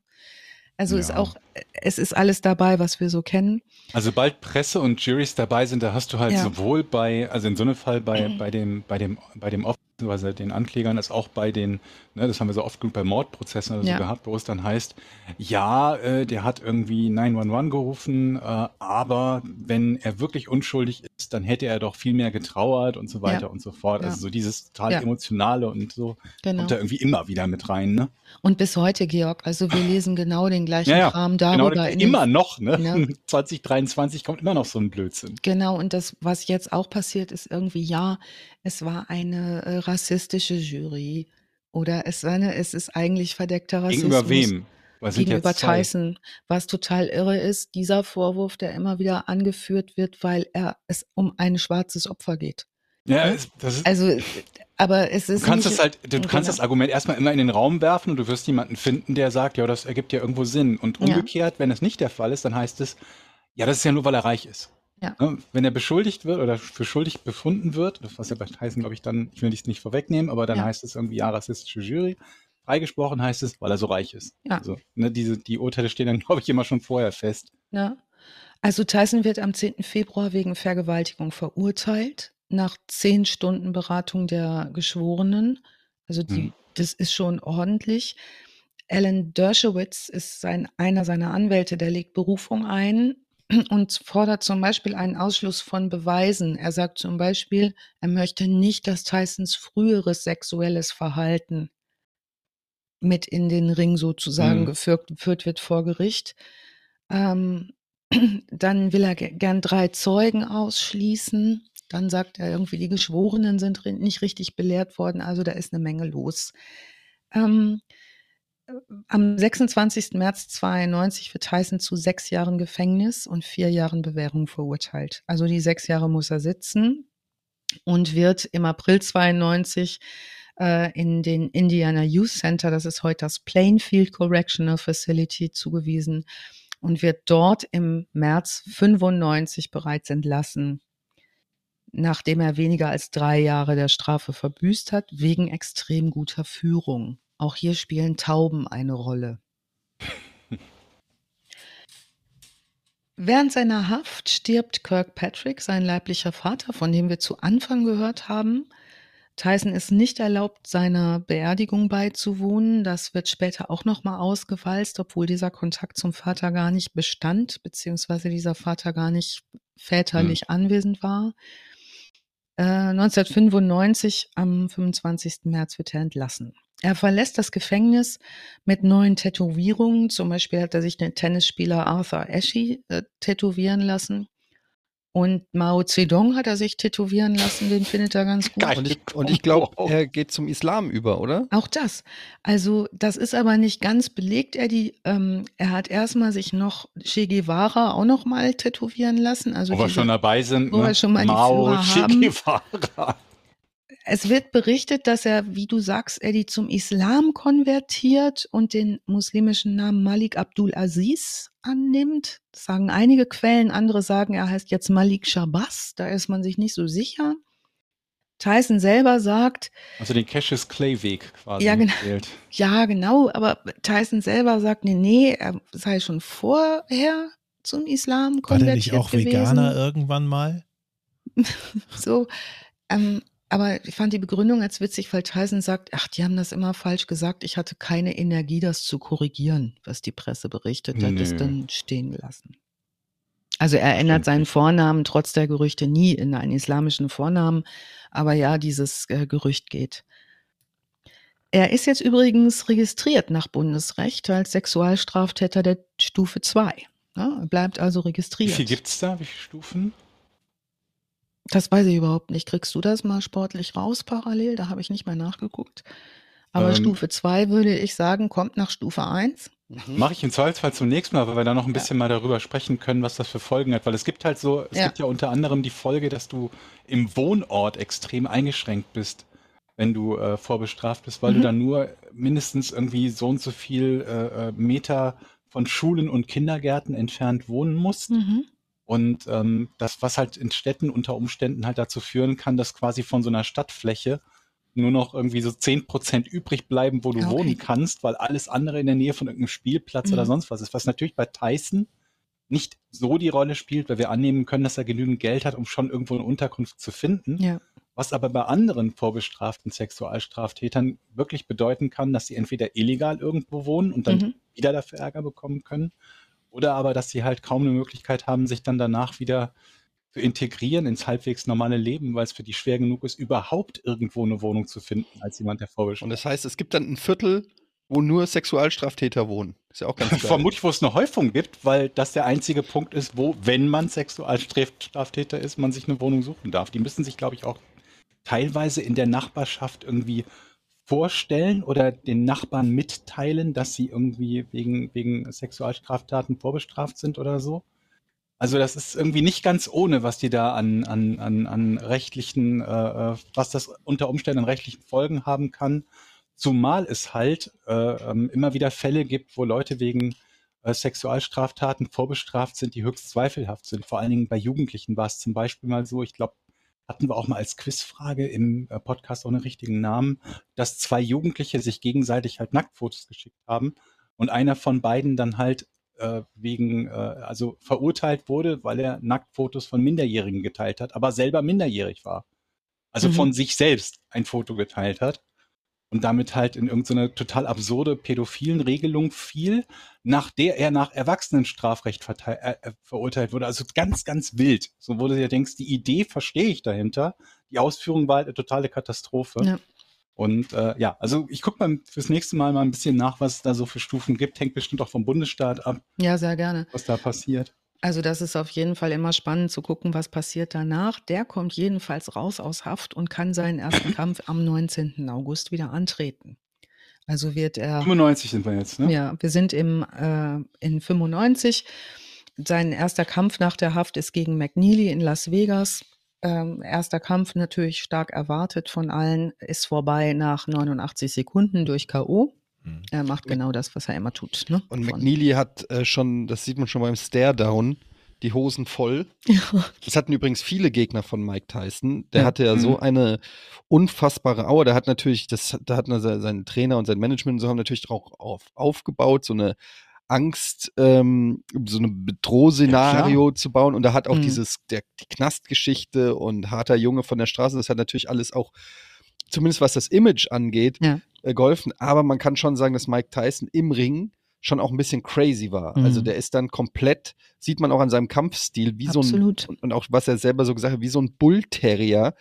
Also ist Ja. auch, es ist alles dabei, was wir so kennen. Also sobald Presse und Juries dabei sind, da hast du halt Ja. sowohl bei, also in so einem Fall bei, bei dem, bei dem, bei dem Opfer, also den Anklägern, als auch bei den, ne, das haben wir so oft genug bei Mordprozessen oder Ja. so gehabt, wo es dann heißt, ja, äh, der hat irgendwie 911 gerufen, äh, aber wenn er wirklich unschuldig ist, dann hätte er doch viel mehr getrauert und so weiter Ja. und so fort. Ja. Also so dieses total emotionale und so Genau. kommt da irgendwie immer wieder mit rein, ne? Und bis heute, Georg, also wir lesen genau den gleichen Ja, Kram Genau, darüber. in den- immer noch, ne? Ja. 2023 kommt immer noch so ein Blödsinn. Genau, und das, was jetzt auch passiert, ist irgendwie, ja, es war eine äh, rassistische Jury Oder es, seine, es ist eigentlich verdeckter Rassismus. Gegenüber wem? Was Gegenüber? Tyson. Was total irre ist, dieser Vorwurf, der immer wieder angeführt wird, weil er es um ein schwarzes Opfer geht. Ja, Ne? es- das ist, Also, aber es du ist kannst nicht, das halt, du kannst das Genau. Argument erstmal immer in den Raum werfen und du wirst jemanden finden, der sagt, ja, das ergibt ja irgendwo Sinn. Und Ja. umgekehrt, wenn es nicht der Fall ist, dann heißt es, ja, das ist ja nur, weil er reich ist. Ja. Ne? Wenn er beschuldigt wird oder für schuldig befunden wird, was ja bei Tyson, glaube ich, dann, ich will dies nicht vorwegnehmen, aber dann Ja. heißt es irgendwie, ja, rassistische Jury. Freigesprochen heißt es, weil er so reich ist. Ja. Also, ne, diese, die Urteile stehen dann, glaube ich, immer schon vorher fest. Ja. Also Tyson wird am 10. Februar wegen Vergewaltigung verurteilt, nach zehn Stunden Beratung der Geschworenen. Also die, Mhm. das ist schon ordentlich. Alan Dershowitz ist sein, einer seiner Anwälte, der legt Berufung ein und fordert zum Beispiel einen Ausschluss von Beweisen. Er sagt zum Beispiel, er möchte nicht, dass Tysons früheres sexuelles Verhalten mit in den Ring sozusagen Mhm. geführt, geführt wird vor Gericht. Ähm, dann will er ge- gern drei Zeugen ausschließen. Dann sagt er irgendwie, die Geschworenen sind nicht richtig belehrt worden. Also da ist eine Menge los. Ähm, äh, am 26. März 92 wird Tyson zu sechs Jahren Gefängnis und vier Jahren Bewährung verurteilt. Also die sechs Jahre muss er sitzen und wird im April 92 äh, in den Indiana Youth Center, das ist heute das Plainfield Correctional Facility, zugewiesen und wird dort im März 95 bereits entlassen, nachdem er weniger als drei Jahre der Strafe verbüßt hat, wegen extrem guter Führung. Auch hier spielen Tauben eine Rolle. Während seiner Haft stirbt Kirkpatrick, sein leiblicher Vater, von dem wir zu Anfang gehört haben. Tyson ist nicht erlaubt, seiner Beerdigung beizuwohnen. Das wird später auch nochmal ausgewalzt, obwohl dieser Kontakt zum Vater gar nicht bestand, beziehungsweise dieser Vater gar nicht väterlich anwesend war. Äh, 1995, am 25. März, wird er entlassen. Er verlässt das Gefängnis mit neuen Tätowierungen. Zum Beispiel hat er sich den Tennisspieler Arthur Ashe äh, tätowieren lassen. Und Mao Zedong hat er sich tätowieren lassen, den findet er ganz gut. Geil. Und ich, und ich glaube, er geht zum Islam über, oder? Auch das. Also das ist aber nicht ganz belegt. Er, die, ähm, er hat erstmal sich noch Che Guevara auch noch mal tätowieren lassen. Also Wo wir diese- schon dabei sind, wo ne? wir schon mal Mao, Che haben. Guevara. Es wird berichtet, dass er, wie du sagst, Eddie zum Islam konvertiert und den muslimischen Namen Malik Abdul Aziz annimmt. Das sagen einige Quellen, andere sagen, er heißt jetzt Malik Shabazz. Da ist man sich nicht so sicher. Tyson selber sagt, Also den Cassius Clay Weg quasi Ja, genau. gewählt. ja, genau, aber Tyson selber sagt, nee, nee, er sei schon vorher zum Islam War der konvertiert nicht auch gewesen. Veganer irgendwann mal? So, ähm, aber ich fand die Begründung als witzig, weil Tyson sagt, ach, die haben das immer falsch gesagt. Ich hatte keine Energie, das zu korrigieren, was die Presse berichtet hat, das Nö. dann stehen gelassen. Also er ändert seinen. Vornamen trotz der Gerüchte nie in einen islamischen Vornamen, aber ja, dieses äh, Gerücht geht. Er ist jetzt übrigens registriert nach Bundesrecht als Sexualstraftäter der Stufe 2. Ja, er bleibt also Wie registriert. viel gibt's da? Wie viele Stufen? Das weiß ich überhaupt nicht. Kriegst du das mal sportlich raus parallel? Da habe ich nicht mehr nachgeguckt. Aber Ähm. Stufe 2 würde ich sagen, kommt nach Stufe 1. Mache ich im Zweifelsfall zum nächsten Mal, weil wir da noch ein bisschen mal darüber sprechen können, was das für Folgen hat. Weil es gibt halt so, es Ja. gibt ja unter anderem die Folge, dass du im Wohnort extrem eingeschränkt bist, wenn du äh, vorbestraft bist, weil Mhm. du dann nur mindestens irgendwie so und so viel äh, äh, Meter von Schulen und Kindergärten entfernt wohnen musst. Mhm. Und ähm, das, was halt in Städten unter Umständen halt dazu führen kann, dass quasi von so einer Stadtfläche nur noch irgendwie so 10% übrig bleiben, wo du Okay. wohnen kannst, weil alles andere in der Nähe von irgendeinem Spielplatz oder Mhm. sonst was ist. Was natürlich bei Tyson nicht so die Rolle spielt, weil wir annehmen können, dass er genügend Geld hat, um schon irgendwo eine Unterkunft zu finden. Ja. Was aber bei anderen vorbestraften Sexualstraftätern wirklich bedeuten kann, dass sie entweder illegal irgendwo wohnen und dann Mhm. wieder dafür Ärger bekommen können, oder aber, dass sie halt kaum eine Möglichkeit haben, sich dann danach wieder zu integrieren ins halbwegs normale Leben, weil es für die schwer genug ist, überhaupt irgendwo eine Wohnung zu finden, als jemand, der Und vorbestraft das heißt, es gibt dann ein Viertel, wo nur Sexualstraftäter wohnen. Ist ja auch ganz geil. Vermutlich, wo es eine Häufung gibt, weil das der einzige Punkt ist, wo, wenn man Sexualstraftäter ist, man sich eine Wohnung suchen darf. Die müssen sich, glaube ich, auch teilweise in der Nachbarschaft irgendwie vorstellen oder den Nachbarn mitteilen, dass sie irgendwie wegen, wegen Sexualstraftaten vorbestraft sind oder so. Also das ist irgendwie nicht ganz ohne, was die da an, an, an, an rechtlichen, äh, äh was das unter Umständen an rechtlichen Folgen haben kann. Zumal es halt äh, ähm, immer wieder Fälle gibt, wo Leute wegen äh, Sexualstraftaten vorbestraft sind, die höchst zweifelhaft sind. Vor allen Dingen bei Jugendlichen war es zum Beispiel mal so, ich glaube, hatten wir auch mal als Quizfrage im äh, Podcast ohne richtigen Namen, dass zwei Jugendliche sich gegenseitig halt Nacktfotos geschickt haben und einer von beiden dann halt äh, wegen, äh, also verurteilt wurde, weil er Nacktfotos von Minderjährigen geteilt hat, aber selber minderjährig war. Also mhm. von sich selbst ein Foto geteilt hat und damit halt in irgendeine total absurde pädophilen Regelung fiel, nach der er nach Erwachsenenstrafrecht äh, äh, verurteilt wurde. Also ganz, ganz wild. So wurde ja denkst, die Idee verstehe ich dahinter. Die Ausführung war halt eine totale Katastrophe. Ja. Und äh, ja, also ich gucke mal fürs nächste Mal mal ein bisschen nach, was es da so für Stufen gibt. Hängt bestimmt auch vom Bundesstaat ab. Ja, sehr gerne. Was da passiert. Also das ist auf jeden Fall immer spannend zu gucken, was passiert danach. Der kommt jedenfalls raus aus Haft und kann seinen ersten Kampf am 19. August wieder antreten. Also wird er. 95 sind wir jetzt, ne? Ja, wir sind im, äh, in 95. Sein erster Kampf nach der Haft ist gegen McNeely in Las Vegas. Ähm, erster Kampf natürlich stark erwartet von allen, ist vorbei nach 89 Sekunden durch K.O. Mhm. Er macht genau das, was er immer tut. Ne? Und McNeely hat äh, schon, das sieht man schon beim Stare-Down, die Hosen voll. Ja. Das hatten übrigens viele Gegner von Mike Tyson. Der ja. hatte ja so mhm. eine unfassbare Aua. Der hat natürlich, das, da hat sein Trainer und sein Management und so haben natürlich auch auf, aufgebaut, so eine Angst, ähm, so ein Bedrohszenario ja, zu bauen. Und da hat auch mhm. dieses, der, die Knastgeschichte und harter Junge von der Straße, das hat natürlich alles auch zumindest was das Image angeht, ja. äh, geholfen. Aber man kann schon sagen, dass Mike Tyson im Ring schon auch ein bisschen crazy war. Also mhm. Also der ist dann komplett, sieht man auch an seinem Kampfstil, wie Absolut. so ein, und auch was er selber so gesagt hat, wie so ein Bullterrier,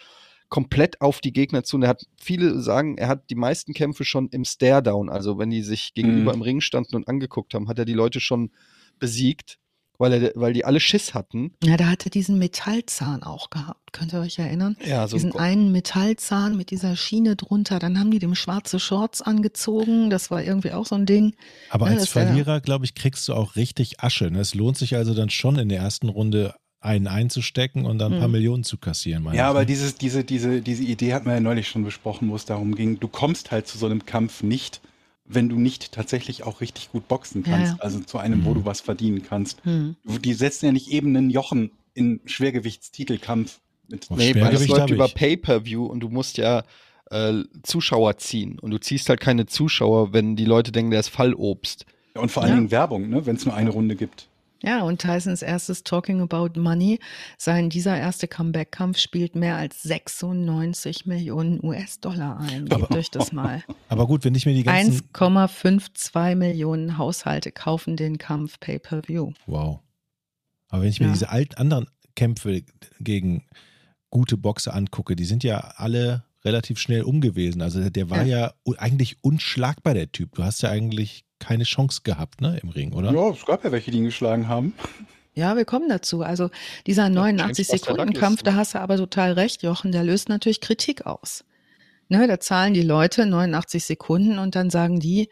komplett auf die Gegner zu. Und er hat, viele sagen, er hat die meisten Kämpfe schon im Stare-Down, also wenn die sich gegenüber mhm. im Ring standen und angeguckt haben, hat er die Leute schon besiegt weil, er, weil die alle Schiss hatten. Ja, da hatte diesen Metallzahn auch gehabt. Könnt ihr euch erinnern? Ja, so diesen einen Metallzahn mit dieser Schiene drunter. Dann haben die dem schwarze Shorts angezogen. Das war irgendwie auch so ein Ding. Aber ja, als Verlierer, glaube ich, kriegst du auch richtig Asche. Ne? Es lohnt sich also dann schon in der ersten Runde einen einzustecken und dann ein paar mhm. Millionen zu kassieren. Ja, aber dieses, diese, diese, diese Idee hat man ja neulich schon besprochen, wo es darum ging, du kommst halt zu so einem Kampf nicht, wenn du nicht tatsächlich auch richtig gut boxen kannst, ja. also zu einem, mhm. wo du was verdienen kannst. Mhm. Die setzen ja nicht eben einen Jochen in Schwergewichtstitelkampf. Mit nee, weil das läuft über Pay-Per-View und du musst ja äh, Zuschauer ziehen und du ziehst halt keine Zuschauer, wenn die Leute denken, der ist Fallobst. Ja, und vor allen ja. Dingen Werbung, ne, wenn es nur eine Runde gibt. Ja, und Tysons erstes Talking About Money, sein dieser erste Comeback-Kampf spielt mehr als 96 Millionen US-Dollar ein. Gebt euch das mal. Aber gut, wenn ich mir die ganzen... 1,52 Millionen Haushalte kaufen den Kampf Pay-Per-View. Wow. Aber wenn ich mir ja. diese alten anderen Kämpfe gegen gute Boxer angucke, die sind ja alle relativ schnell umgewesen. Also der war ja, ja eigentlich unschlagbar, der Typ. Du hast ja eigentlich keine Chance gehabt, ne, im Ring, oder? Ja, es gab ja welche, die ihn geschlagen haben. Ja, wir kommen dazu. Also dieser 89-Sekunden-Kampf, da hast du aber total recht, Jochen, der löst natürlich Kritik aus. Ne, da zahlen die Leute 89 Sekunden und dann sagen die,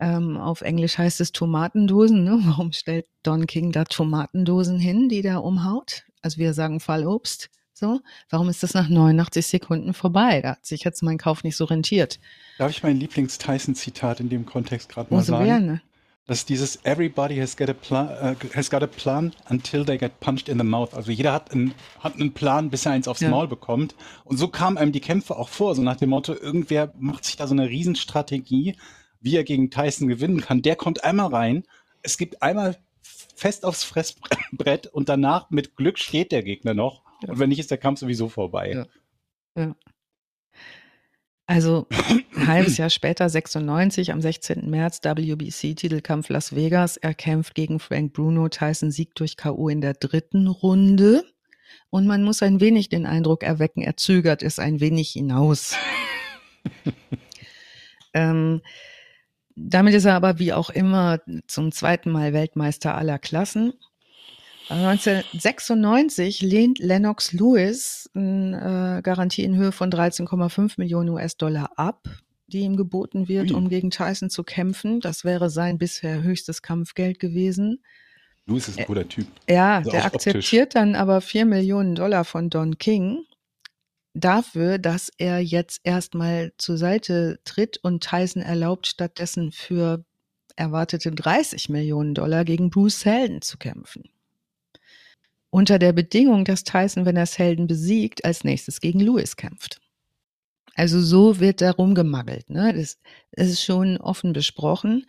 ähm, auf Englisch heißt es Tomatendosen, ne? warum stellt Don King da Tomatendosen hin, die der umhaut? Also wir sagen Fallobst. So, warum ist das nach 89 Sekunden vorbei? Da hat sich jetzt mein Kauf nicht so rentiert. Darf ich mein Lieblings-Tyson-Zitat in dem Kontext gerade mal oh, so sagen? Gerne. Das ist dieses Everybody has got, a plan, uh, has got a plan until they get punched in the mouth. Also jeder hat einen, hat einen Plan, bis er eins aufs ja. Maul bekommt. Und so kamen einem die Kämpfe auch vor, so nach dem Motto, irgendwer macht sich da so eine Riesenstrategie, wie er gegen Tyson gewinnen kann. Der kommt einmal rein, es gibt einmal fest aufs Fressbrett und danach mit Glück steht der Gegner noch ja. Und wenn nicht, ist der Kampf sowieso vorbei. Ja. ja. Also ein halbes Jahr später, 96, am 16. März, WBC-Titelkampf Las Vegas. Er kämpft gegen Frank Bruno. Tyson siegt durch K.O. in der dritten Runde. Und man muss ein wenig den Eindruck erwecken, er zögert es ein wenig hinaus. ähm, damit ist er aber wie auch immer zum zweiten Mal Weltmeister aller Klassen. 1996 lehnt Lennox Lewis eine äh, Garantie in Höhe von 13,5 Millionen US-Dollar ab. die ihm geboten wird, Ui. um gegen Tyson zu kämpfen. Das wäre sein bisher höchstes Kampfgeld gewesen. Louis ist ein cooler Typ. Ja, Also der auch optisch. akzeptiert dann aber 4 Millionen Dollar von Don King dafür, dass er jetzt erstmal zur Seite tritt und Tyson erlaubt, stattdessen für erwartete 30 Millionen Dollar gegen Bruce Selden zu kämpfen. Unter der Bedingung, dass Tyson, wenn er Selden besiegt, als nächstes gegen Lewis kämpft. Also so wird darum gemaggelt. Ne? Das, das ist schon offen besprochen.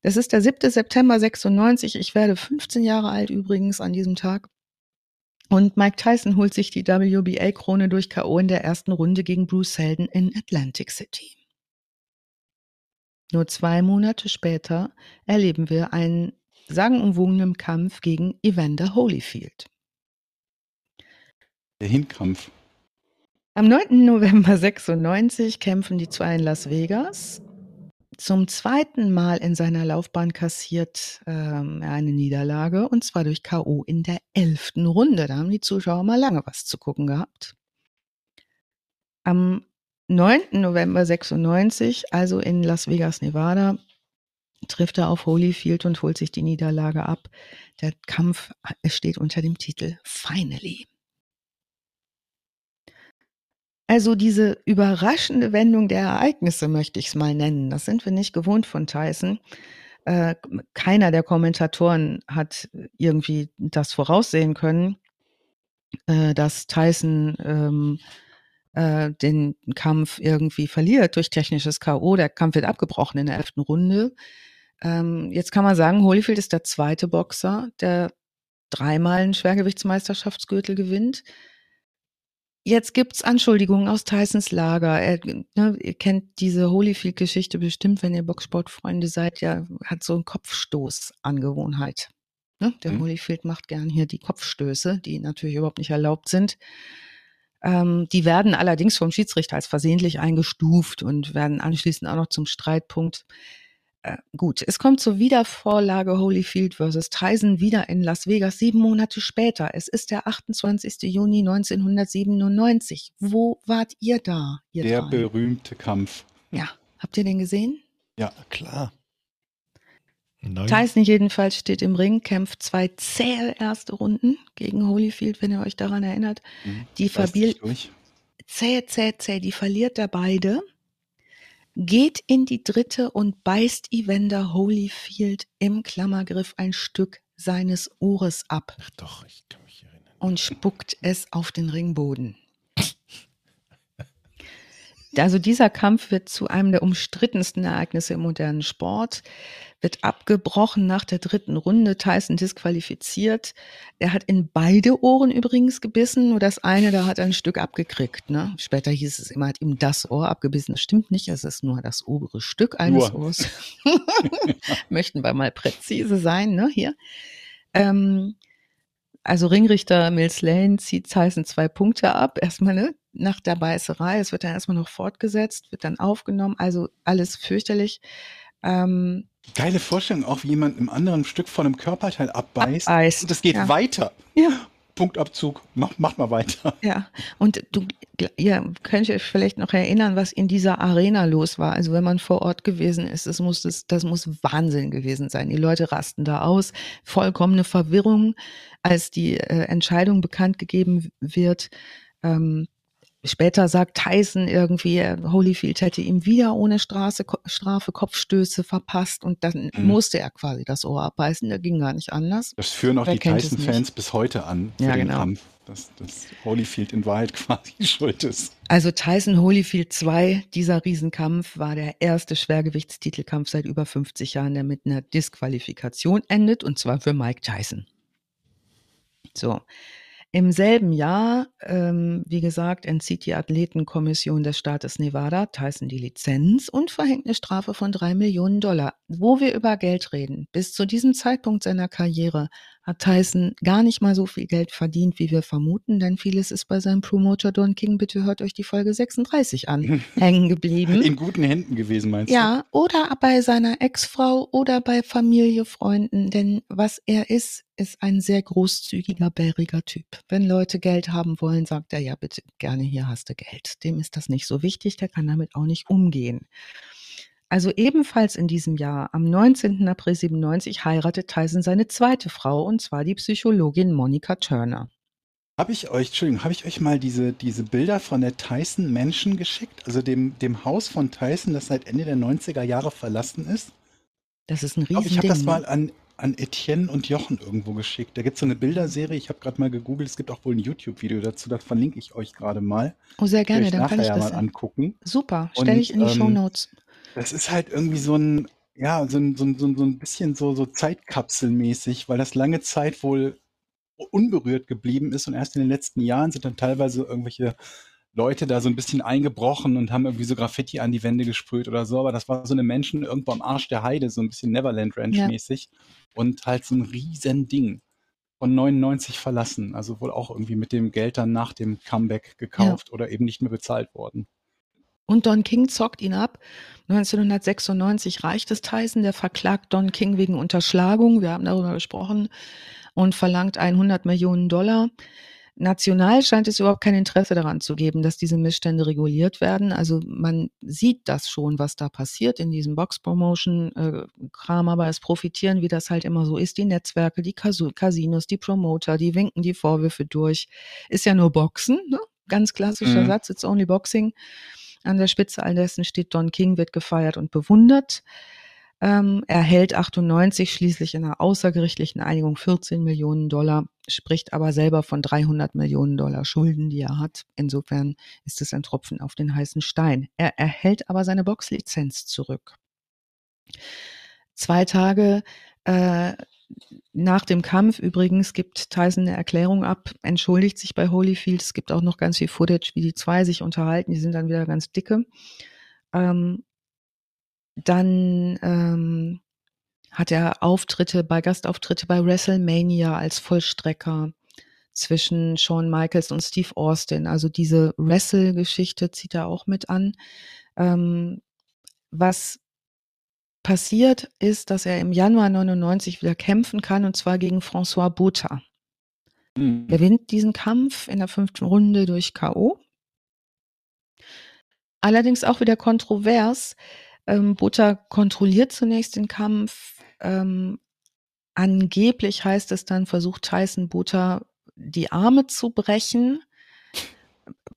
Das ist der 7. September 96. Ich werde 15 Jahre alt übrigens an diesem Tag. Und Mike Tyson holt sich die WBA-Krone durch K.O. in der ersten Runde gegen Bruce Selden in Atlantic City. Nur zwei Monate später erleben wir einen sagenumwogenen Kampf gegen Evander Holyfield. Der Hinkampf. Am 9. November 96 kämpfen die zwei in Las Vegas. Zum zweiten Mal in seiner Laufbahn kassiert ähm, er eine Niederlage und zwar durch K.O. in der elften Runde. Da haben die Zuschauer mal lange was zu gucken gehabt. Am 9. November 96, also in Las Vegas, Nevada, trifft er auf Holyfield und holt sich die Niederlage ab. Der Kampf steht unter dem Titel Finally. Also diese überraschende Wendung der Ereignisse möchte ich es mal nennen. Das sind wir nicht gewohnt von Tyson. Äh, keiner der Kommentatoren hat irgendwie das voraussehen können, äh, dass Tyson ähm, äh, den Kampf irgendwie verliert durch technisches K.O. Der Kampf wird abgebrochen in der elften Runde. Ähm, jetzt kann man sagen, Holyfield ist der zweite Boxer, der dreimal einen Schwergewichtsmeisterschaftsgürtel gewinnt. Jetzt gibt's Anschuldigungen aus Tysons Lager. Er, ne, ihr kennt diese Holyfield-Geschichte bestimmt, wenn ihr Boxsportfreunde seid. Ja, hat so eine Kopfstoßangewohnheit. Ne? Der Mhm. Holyfield macht gern hier die Kopfstöße, die natürlich überhaupt nicht erlaubt sind. Ähm, die werden allerdings vom Schiedsrichter als versehentlich eingestuft und werden anschließend auch noch zum Streitpunkt. Äh, gut, es kommt zur Wiedervorlage Holyfield versus Tyson wieder in Las Vegas sieben Monate später. Es ist der 28. Juni 1997. Wo wart ihr da? Ihr Der drei? berühmte Kampf. ja, habt ihr den gesehen? Ja, Klar. Neun, Tyson jedenfalls steht im Ring, kämpft zwei zähe erste Runden gegen Holyfield, wenn ihr euch daran erinnert. Mhm. Die durch. zäh, zäh, zäh, die verliert er beide, geht in die dritte und beißt Evander Holyfield im Klammergriff ein Stück seines Ohres ab Ach doch, ich kann mich erinnern. und spuckt es auf den Ringboden. Also dieser Kampf wird zu einem der umstrittensten Ereignisse im modernen Sport, wird abgebrochen nach der dritten Runde, Tyson disqualifiziert. Er hat in beide Ohren übrigens gebissen, nur das eine, da hat er ein Stück abgekriegt. Ne? Später hieß es immer, er hat ihm das Ohr abgebissen. Das stimmt nicht, es ist nur das obere Stück eines Nur. Ohrs. Möchten wir mal präzise sein, ne? Hier. Ähm, also Ringrichter Mills Lane zieht Tyson zwei Punkte ab. Erstmal ne, nach der Beißerei. Es wird dann erstmal noch fortgesetzt, wird dann aufgenommen. Also alles fürchterlich. Ähm, Geile Vorstellung, auch wie jemand im anderen Stück von einem Körperteil abbeißt. Abbeißt, Und das geht ja. weiter. ja, Punktabzug, mach, mach mal weiter. ja. Und du, ihr könnt euch vielleicht noch erinnern, was in dieser Arena los war. Also wenn man vor Ort gewesen ist, es muss das, das muss Wahnsinn gewesen sein. Die Leute rasten da aus, vollkommene Verwirrung, als die äh, Entscheidung bekannt gegeben wird. Ähm, Später sagt Tyson irgendwie, äh, Holyfield hätte ihm wieder ohne Straße, Strafe Kopfstöße verpasst und dann Mhm. musste er quasi das Ohr abbeißen. Der ging gar nicht anders. Das führen auch Wer die Tyson-Fans bis heute an für Ja, den genau. Kampf, dass, dass Holyfield in Wahrheit quasi schuld ist. Also Tyson Holyfield 2, dieser Riesenkampf, war der erste Schwergewichtstitelkampf seit über 50 Jahren, der mit einer Disqualifikation endet, und zwar für Mike Tyson. So. Im selben Jahr, ähm, wie gesagt, entzieht die Athletenkommission des Staates Nevada Tyson die Lizenz und verhängt eine Strafe von drei Millionen Dollar. Wo wir über Geld reden, bis zu diesem Zeitpunkt seiner Karriere hat Tyson gar nicht mal so viel Geld verdient, wie wir vermuten, denn vieles ist bei seinem Promoter Don King, bitte hört euch die Folge 36 an, hängen geblieben. In guten Händen gewesen, meinst Ja, oder bei seiner Ex-Frau oder bei Familie, Freunden, denn was er ist, ist ein sehr großzügiger, bäriger Typ. Wenn Leute Geld haben wollen, sagt er, ja, bitte gerne, hier hast du Geld. Dem ist das nicht so wichtig, der kann damit auch nicht umgehen. Also ebenfalls in diesem Jahr, am 19. April 97, heiratet Tyson seine zweite Frau, und zwar die Psychologin Monica Turner. Habe ich euch, Entschuldigung, habe ich euch mal diese, diese Bilder von der Tyson Mansion geschickt? Also dem, dem Haus von Tyson, das seit Ende der 90er Jahre verlassen ist? Das ist ein Ich glaube, Riesending. ich habe das ne? mal an, an Etienne und Jochen irgendwo geschickt. Da gibt es so eine Bilderserie, ich habe gerade mal gegoogelt, es gibt auch wohl ein YouTube-Video dazu, das verlinke ich euch gerade mal. Oh, sehr gerne, dann kann ich ja das. mal angucken. Super, stelle ich in die ähm, Shownotes. Das ist halt irgendwie so ein, ja, so ein, so ein, so ein, bisschen so, so Zeitkapselmäßig, weil das lange Zeit wohl unberührt geblieben ist und erst in den letzten Jahren sind dann teilweise irgendwelche Leute da so ein bisschen eingebrochen und haben irgendwie so Graffiti an die Wände gesprüht oder so, aber das war so eine Menschen irgendwo am Arsch der Heide, so ein bisschen Neverland Ranch Ja. mäßig und halt so ein riesen Ding von 99 verlassen, also wohl auch irgendwie mit dem Geld dann nach dem Comeback gekauft oder eben nicht mehr bezahlt worden. Und Don King zockt ihn ab. 1996 reicht es Tyson, der verklagt Don King wegen Unterschlagung. Wir haben darüber gesprochen und verlangt 100 Millionen Dollar. National scheint es überhaupt kein Interesse daran zu geben, dass diese Missstände reguliert werden. Also man sieht das schon, was da passiert in diesem Box-Promotion-Kram, aber es profitieren, wie das halt immer so ist, die Netzwerke, die Casinos, die Promoter, die winken die Vorwürfe durch. Ist ja nur Boxen, ne? ganz klassischer Mhm. Satz, it's only Boxing. An der Spitze all dessen steht Don King, wird gefeiert und bewundert. Ähm, er hält 98 schließlich in einer außergerichtlichen Einigung 14 Millionen Dollar, spricht aber selber von 300 Millionen Dollar Schulden, die er hat. Insofern ist es ein Tropfen auf den heißen Stein. Er erhält aber seine Boxlizenz zurück. Zwei Tage äh, nach dem Kampf übrigens gibt Tyson eine Erklärung ab, entschuldigt sich bei Holyfield. Es gibt auch noch ganz viel Footage, wie die zwei sich unterhalten. Die sind dann wieder ganz dicke. Ähm, dann ähm, hat er Auftritte bei Gastauftritte bei WrestleMania als Vollstrecker zwischen Shawn Michaels und Steve Austin. Also diese Wrestle-Geschichte zieht er auch mit an. Ähm, was passiert ist, dass er im Januar 99 wieder kämpfen kann und zwar gegen François Botha. Mhm. Gewinnt diesen Kampf in der fünften Runde durch K.O. Allerdings auch wieder kontrovers. Ähm, Botha kontrolliert zunächst den Kampf. Ähm, angeblich heißt es dann, versucht Tyson Botha die Arme zu brechen.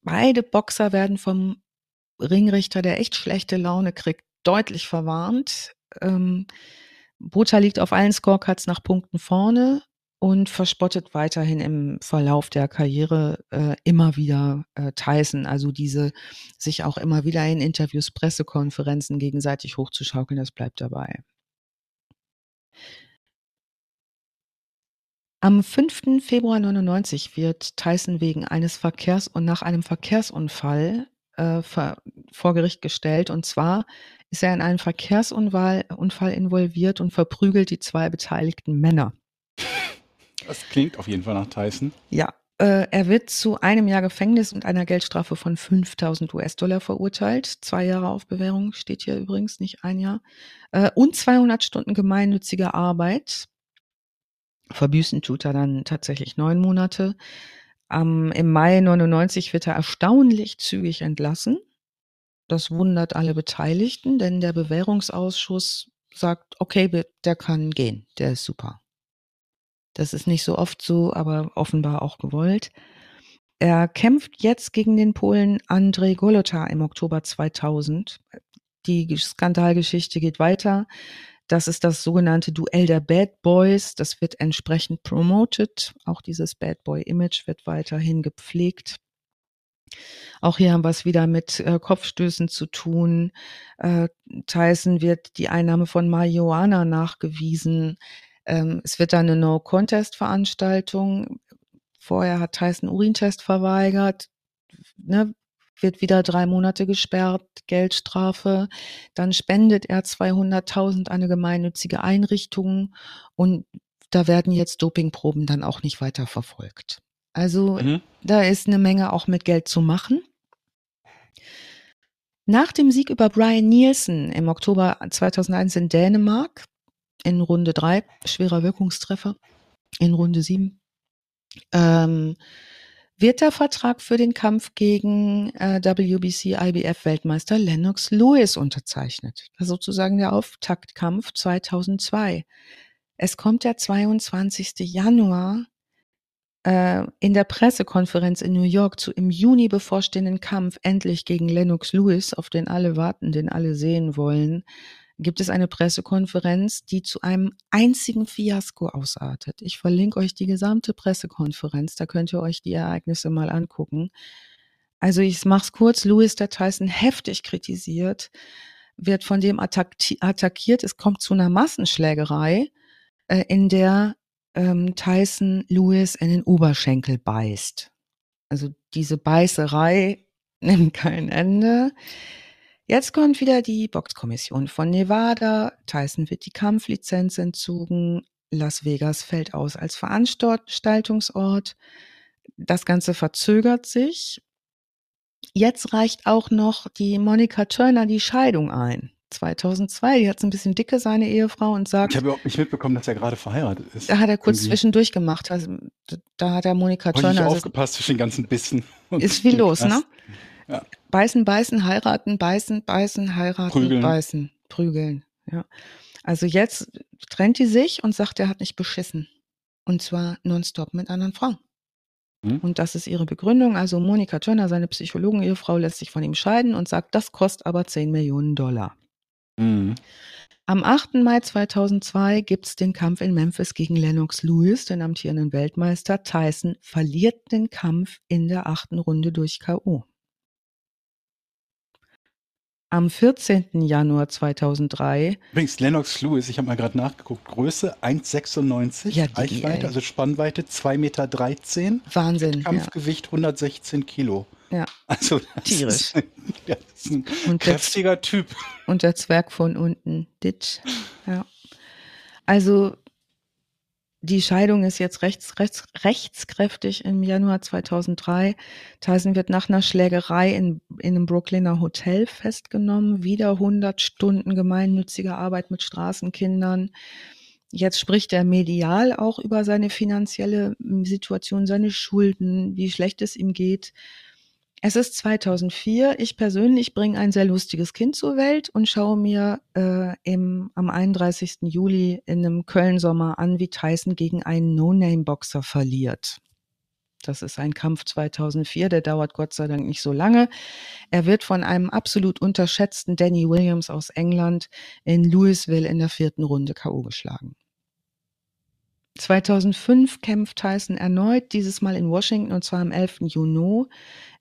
Beide Boxer werden vom Ringrichter, der echt schlechte Laune kriegt, deutlich verwarnt. Ähm, Botha liegt auf allen Scorecards nach Punkten vorne und verspottet weiterhin im Verlauf der Karriere äh, immer wieder äh, Tyson. Also diese sich auch immer wieder in Interviews, Pressekonferenzen gegenseitig hochzuschaukeln, das bleibt dabei. Am 5. Februar 99 wird Tyson wegen eines Verkehrs- und nach einem Verkehrsunfall äh, vor Gericht gestellt. Und zwar ist er in einen Verkehrsunfall Unfall involviert und verprügelt die zwei beteiligten Männer. Das klingt auf jeden Fall nach Tyson. Ja, äh, er wird zu einem Jahr Gefängnis und einer Geldstrafe von 5000 US-Dollar verurteilt. Zwei Jahre auf Bewährung steht hier übrigens, nicht ein Jahr. Äh, und 200 Stunden gemeinnützige Arbeit. Verbüßen tut er dann tatsächlich neun Monate. Ähm, Im Mai 99 wird er erstaunlich zügig entlassen. Das wundert alle Beteiligten, denn der Bewährungsausschuss sagt, okay, der kann gehen, der ist super. Das ist nicht so oft so, aber offenbar auch gewollt. Er kämpft jetzt gegen den Polen Andrzej Golota im Oktober 2000. Die Skandalgeschichte geht weiter. Das ist das sogenannte Duell der Bad Boys. Das wird entsprechend promoted. Auch dieses Bad Boy Image wird weiterhin gepflegt. Auch hier haben wir es wieder mit äh, Kopfstößen zu tun. Äh, Tyson wird die Einnahme von Marihuana nachgewiesen. Ähm, es wird eine No-Contest-Veranstaltung. Vorher hat Tyson Urintest verweigert. Ne, wird wieder drei Monate gesperrt, Geldstrafe. Dann spendet er 200.000 an eine gemeinnützige Einrichtung und da werden jetzt Dopingproben dann auch nicht weiter verfolgt. Also Mhm. da ist eine Menge auch mit Geld zu machen. Nach dem Sieg über Brian Nielsen im Oktober 2001 in Dänemark in Runde 3, schwerer Wirkungstreffer, in Runde 7, ähm, wird der Vertrag für den Kampf gegen äh, WBC IBF Weltmeister Lennox Lewis unterzeichnet. Das ist sozusagen der Auftaktkampf 2002. Es kommt der 22. Januar äh, in der Pressekonferenz in New York zu im Juni bevorstehenden Kampf endlich gegen Lennox Lewis, auf den alle warten, den alle sehen wollen, gibt es eine Pressekonferenz, die zu einem einzigen Fiasko ausartet. Ich verlinke euch die gesamte Pressekonferenz, da könnt ihr euch die Ereignisse mal angucken. Also ich mach's kurz, Lewis der Tyson heftig kritisiert, wird von dem attacki- attackiert, es kommt zu einer Massenschlägerei, äh, in der ähm, Tyson Lewis in den Oberschenkel beißt. Also diese Beißerei nimmt kein Ende. Jetzt kommt wieder die Boxkommission von Nevada. Tyson wird die Kampflizenz entzogen. Las Vegas fällt aus als Veranstaltungsort. Das Ganze verzögert sich. Jetzt reicht auch noch die Monica Turner die Scheidung ein. 2002, die hat so ein bisschen dicke, seine Ehefrau, und sagt, Ich habe überhaupt nicht mitbekommen, dass er gerade verheiratet ist. da hat er kurz Irgendwie. zwischendurch gemacht. Also, da hat er Monika Hab ich Turner. Also, aufgepasst zwischen den ganzen Bissen. ist viel los, ne? Ja. Beißen, beißen, heiraten, beißen, beißen, heiraten, Prügeln. beißen, prügeln. Ja. Also jetzt trennt die sich und sagt, er hat nicht beschissen. Und zwar nonstop mit anderen Frauen. Hm. Und das ist ihre Begründung. Also Monika Turner, seine Psychologen-Ehefrau, lässt sich von ihm scheiden und sagt, das kostet aber 10 Millionen Dollar. Mhm. Am 8. Mai 2002 gibt es den Kampf in Memphis gegen Lennox Lewis, den amtierenden Weltmeister. Tyson verliert den Kampf in der achten Runde durch K.O. Am 14. Januar 2003, Übrigens, Lennox Lewis, ich habe mal gerade nachgeguckt, Größe 1,96, Ja, Reichweite, ey. also Spannweite 2,13 Meter, Wahnsinn. Ja. Kampfgewicht 116 Kilo. Ja. Also Tierisch. Ist, ja, das ist ein Und der, kräftiger Typ. und der Zwerg von unten, Ditch. Ja. Also die Scheidung ist jetzt rechts, rechts, rechtskräftig im Januar 2003. Tyson wird nach einer Schlägerei in, in einem Brooklyner Hotel festgenommen. Wieder 100 Stunden gemeinnützige Arbeit mit Straßenkindern. Jetzt spricht er medial auch über seine finanzielle Situation, seine Schulden, wie schlecht es ihm geht. Es ist 2004. Ich persönlich bringe ein sehr lustiges Kind zur Welt und schaue mir äh, im, am 31. Juli in einem Köln-Sommer an, wie Tyson gegen einen No-Name-Boxer verliert. Das ist ein Kampf 2004, der dauert Gott sei Dank nicht so lange. Er wird von einem absolut unterschätzten Danny Williams aus England in Louisville in der vierten Runde K.O. geschlagen. 2005 kämpft Tyson erneut, dieses Mal in Washington und zwar am 11. Juni.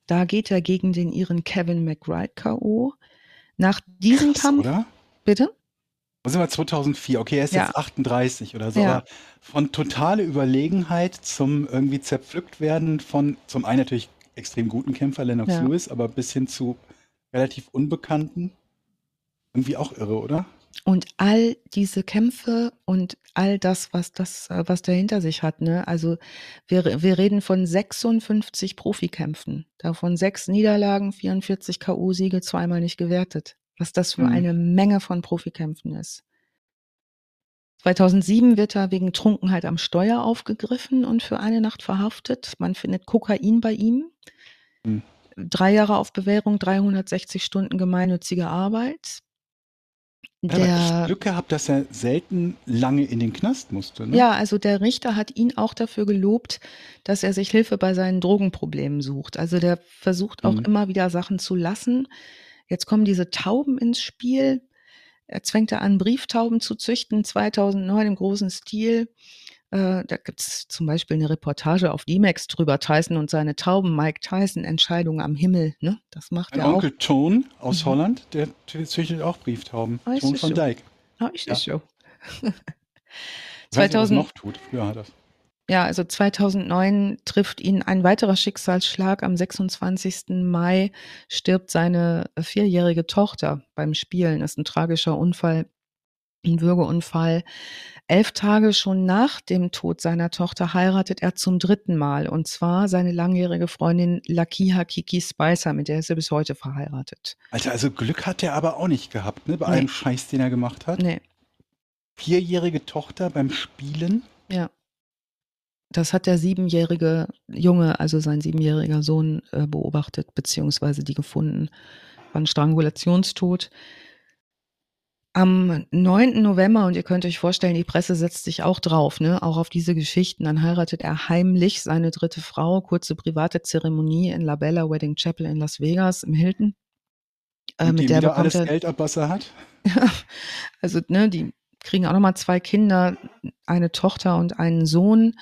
Da geht er gegen den Iren Kevin McBride K.O. Nach diesem Krass, Kampf, oder? bitte? Wo sind wir? 2004. Okay, er ist Ja. jetzt 38 oder so. Ja. Aber von totale Überlegenheit zum irgendwie zerpflückt werden von zum einen natürlich extrem guten Kämpfer Lennox Ja. Lewis, aber bis hin zu relativ unbekannten. Irgendwie auch irre, oder? Und all diese Kämpfe und all das, was das, was der hinter sich hat, ne? Also wir, wir reden von 56 Profikämpfen, davon sechs Niederlagen, 44 K.O.-Siege, zweimal nicht gewertet. Was das für Mhm. eine Menge von Profikämpfen ist. 2007 wird er wegen Trunkenheit am Steuer aufgegriffen und für eine Nacht verhaftet. Man findet Kokain bei ihm. Mhm. Drei Jahre auf Bewährung, 360 Stunden gemeinnützige Arbeit. Er echt Glück gehabt, dass er selten lange in den Knast musste. Ne? Ja, also der Richter hat ihn auch dafür gelobt, dass er sich Hilfe bei seinen Drogenproblemen sucht. Also der versucht auch Mhm. immer wieder Sachen zu lassen. Jetzt kommen diese Tauben ins Spiel. Jetzt fängt er an, Brieftauben zu züchten, 2009 im großen Stil. Äh, da gibt's zum Beispiel eine Reportage auf D-Max drüber, Tyson und seine Tauben, Mike Tyson, Entscheidung am Himmel. Ne? Das macht Mein er auch. Onkel Ton aus Mhm. Holland, der züchtet auch Brieftauben. Ah, Ton das von so? Dijk. Ah, das so. Ich was er 2000 noch tut. Früher hat er Ja, also 2009 trifft ihn ein weiterer Schicksalsschlag. Am 26. Mai stirbt seine vierjährige Tochter beim Spielen. Das ist ein tragischer Unfall. Ein Würgeunfall. Elf Tage schon nach dem Tod seiner Tochter heiratet er zum dritten Mal. Und zwar seine langjährige Freundin Lakiha Kiki Spicer, mit der ist er bis heute verheiratet. Alter, also Glück hat er aber auch nicht gehabt, ne? Bei Nee. allem Scheiß, den er gemacht hat. Nee, Vierjährige Tochter beim Spielen. ja. Das hat der siebenjährige Junge, also sein siebenjähriger Sohn, äh, beobachtet, beziehungsweise die gefunden. War ein Strangulationstod. Am 9. November, und ihr könnt euch vorstellen, die Presse setzt sich auch drauf, ne? auch auf diese Geschichten. Dann heiratet er heimlich seine dritte Frau, kurze private Zeremonie in La Bella Wedding Chapel in Las Vegas im Hilton. Äh, mit der wieder alles er, Geld ab, was er hat. also ne, die kriegen auch nochmal zwei Kinder, eine Tochter und einen Sohn.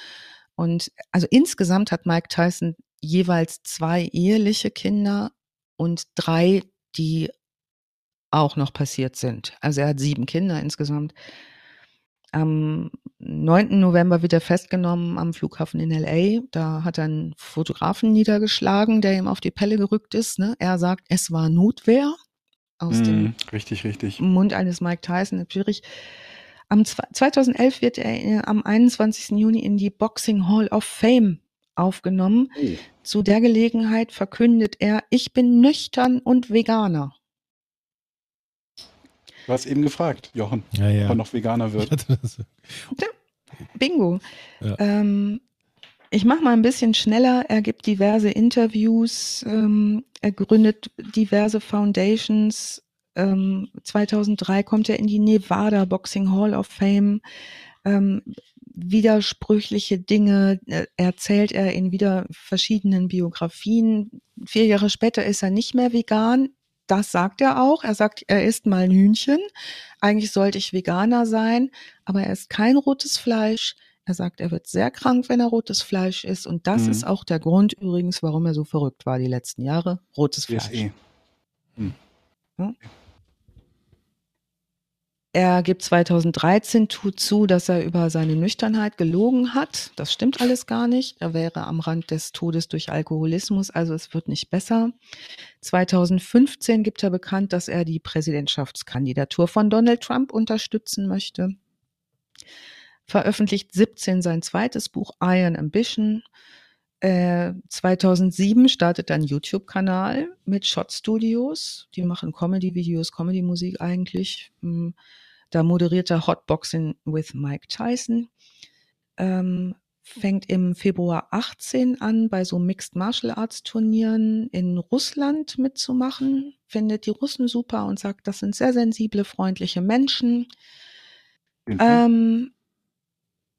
Und also insgesamt hat Mike Tyson jeweils zwei eheliche Kinder und drei, die auch noch passiert sind. Also er hat sieben Kinder insgesamt. Am 9. November wird er festgenommen am Flughafen in LA. Da hat er einen Fotografen niedergeschlagen, der ihm auf die Pelle gerückt ist. Ne? Er sagt, es war Notwehr aus dem Mhm, richtig, richtig. Mund eines Mike Tyson natürlich. Am zwe- 2011 wird er äh, am 21. Juni in die Boxing Hall of Fame aufgenommen. Oh. Zu der Gelegenheit verkündet er, ich bin nüchtern und Veganer. Du hast eben gefragt, Jochen, Ja, ja. ob er noch Veganer wird. Bingo. Ja. Ähm, ich mache mal ein bisschen schneller. Er gibt diverse Interviews, ähm, er gründet diverse Foundations. Ähm, 2003 kommt er in die Nevada Boxing Hall of Fame. Ähm, widersprüchliche Dinge äh, erzählt er in wieder verschiedenen Biografien. Vier Jahre später ist er nicht mehr vegan. Das sagt er auch. Er sagt, er isst mal ein Hühnchen. Eigentlich sollte ich Veganer sein, aber er isst kein rotes Fleisch. Er sagt, er wird sehr krank, wenn er rotes Fleisch isst. Und das Mhm. ist auch der Grund übrigens, warum er so verrückt war die letzten Jahre. Rotes Fleisch. BSE. Er gibt 2013 tu- zu, dass er über seine Nüchternheit gelogen hat. Das stimmt alles gar nicht. Er wäre am Rand des Todes durch Alkoholismus, also es wird nicht besser. 2015 gibt er bekannt, dass er die Präsidentschaftskandidatur von Donald Trump unterstützen möchte. Veröffentlicht 17 sein zweites Buch Iron Ambition. Äh, 2007 startet er einen YouTube-Kanal mit Shot Studios. Die machen Comedy-Videos, Comedy-Musik eigentlich. Mm, Da moderiert er Hotboxing with Mike Tyson. Ähm, fängt im Februar 18 an, bei so Mixed Martial Arts Turnieren in Russland mitzumachen. Findet die Russen super und sagt, das sind sehr sensible, freundliche Menschen. Fall. Ähm,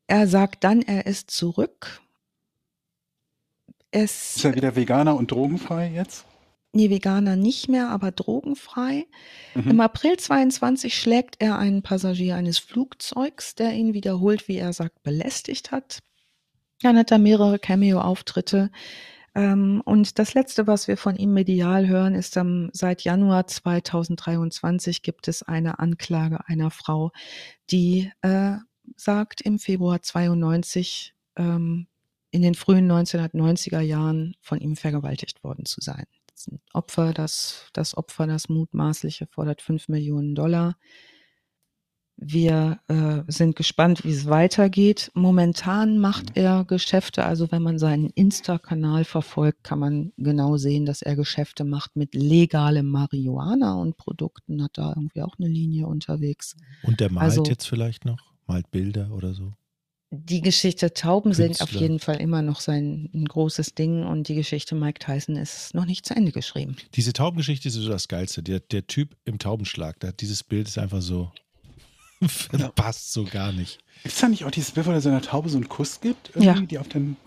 er sagt dann, er ist zurück. Es Ist er wieder Veganer und drogenfrei jetzt? nee, Veganer nicht mehr, aber drogenfrei. Mhm. Im April 22 schlägt er einen Passagier eines Flugzeugs, der ihn wiederholt, wie er sagt, belästigt hat. Dann hat er mehrere Cameo-Auftritte. Ähm, und das letzte, was wir von ihm medial hören, ist ähm, seit Januar 2023 gibt es eine Anklage einer Frau, die äh, sagt, im Februar 92 ähm, in den frühen 1990er Jahren von ihm vergewaltigt worden zu sein. Das Opfer, das, das Opfer, das mutmaßliche, fordert 5 Millionen Dollar. Wir äh, sind gespannt, wie es weitergeht. Momentan macht er Geschäfte, also wenn man seinen Insta-Kanal verfolgt, kann man genau sehen, dass er Geschäfte macht mit legalem Marihuana und Produkten, hat da irgendwie auch eine Linie unterwegs. Und der malt Also- jetzt vielleicht noch? Malt Bilder oder so? Die Geschichte Tauben sind auf jeden Fall immer noch sein ein großes Ding und die Geschichte Mike Tyson ist noch nicht zu Ende geschrieben. Diese Taubengeschichte ist so das Geilste. Der, der Typ im Taubenschlag, der, dieses Bild ist einfach so. passt so gar nicht. Gibt es da nicht auch dieses Bild, wo er seiner Taube so einen Kuss gibt? Ja. Die auf den.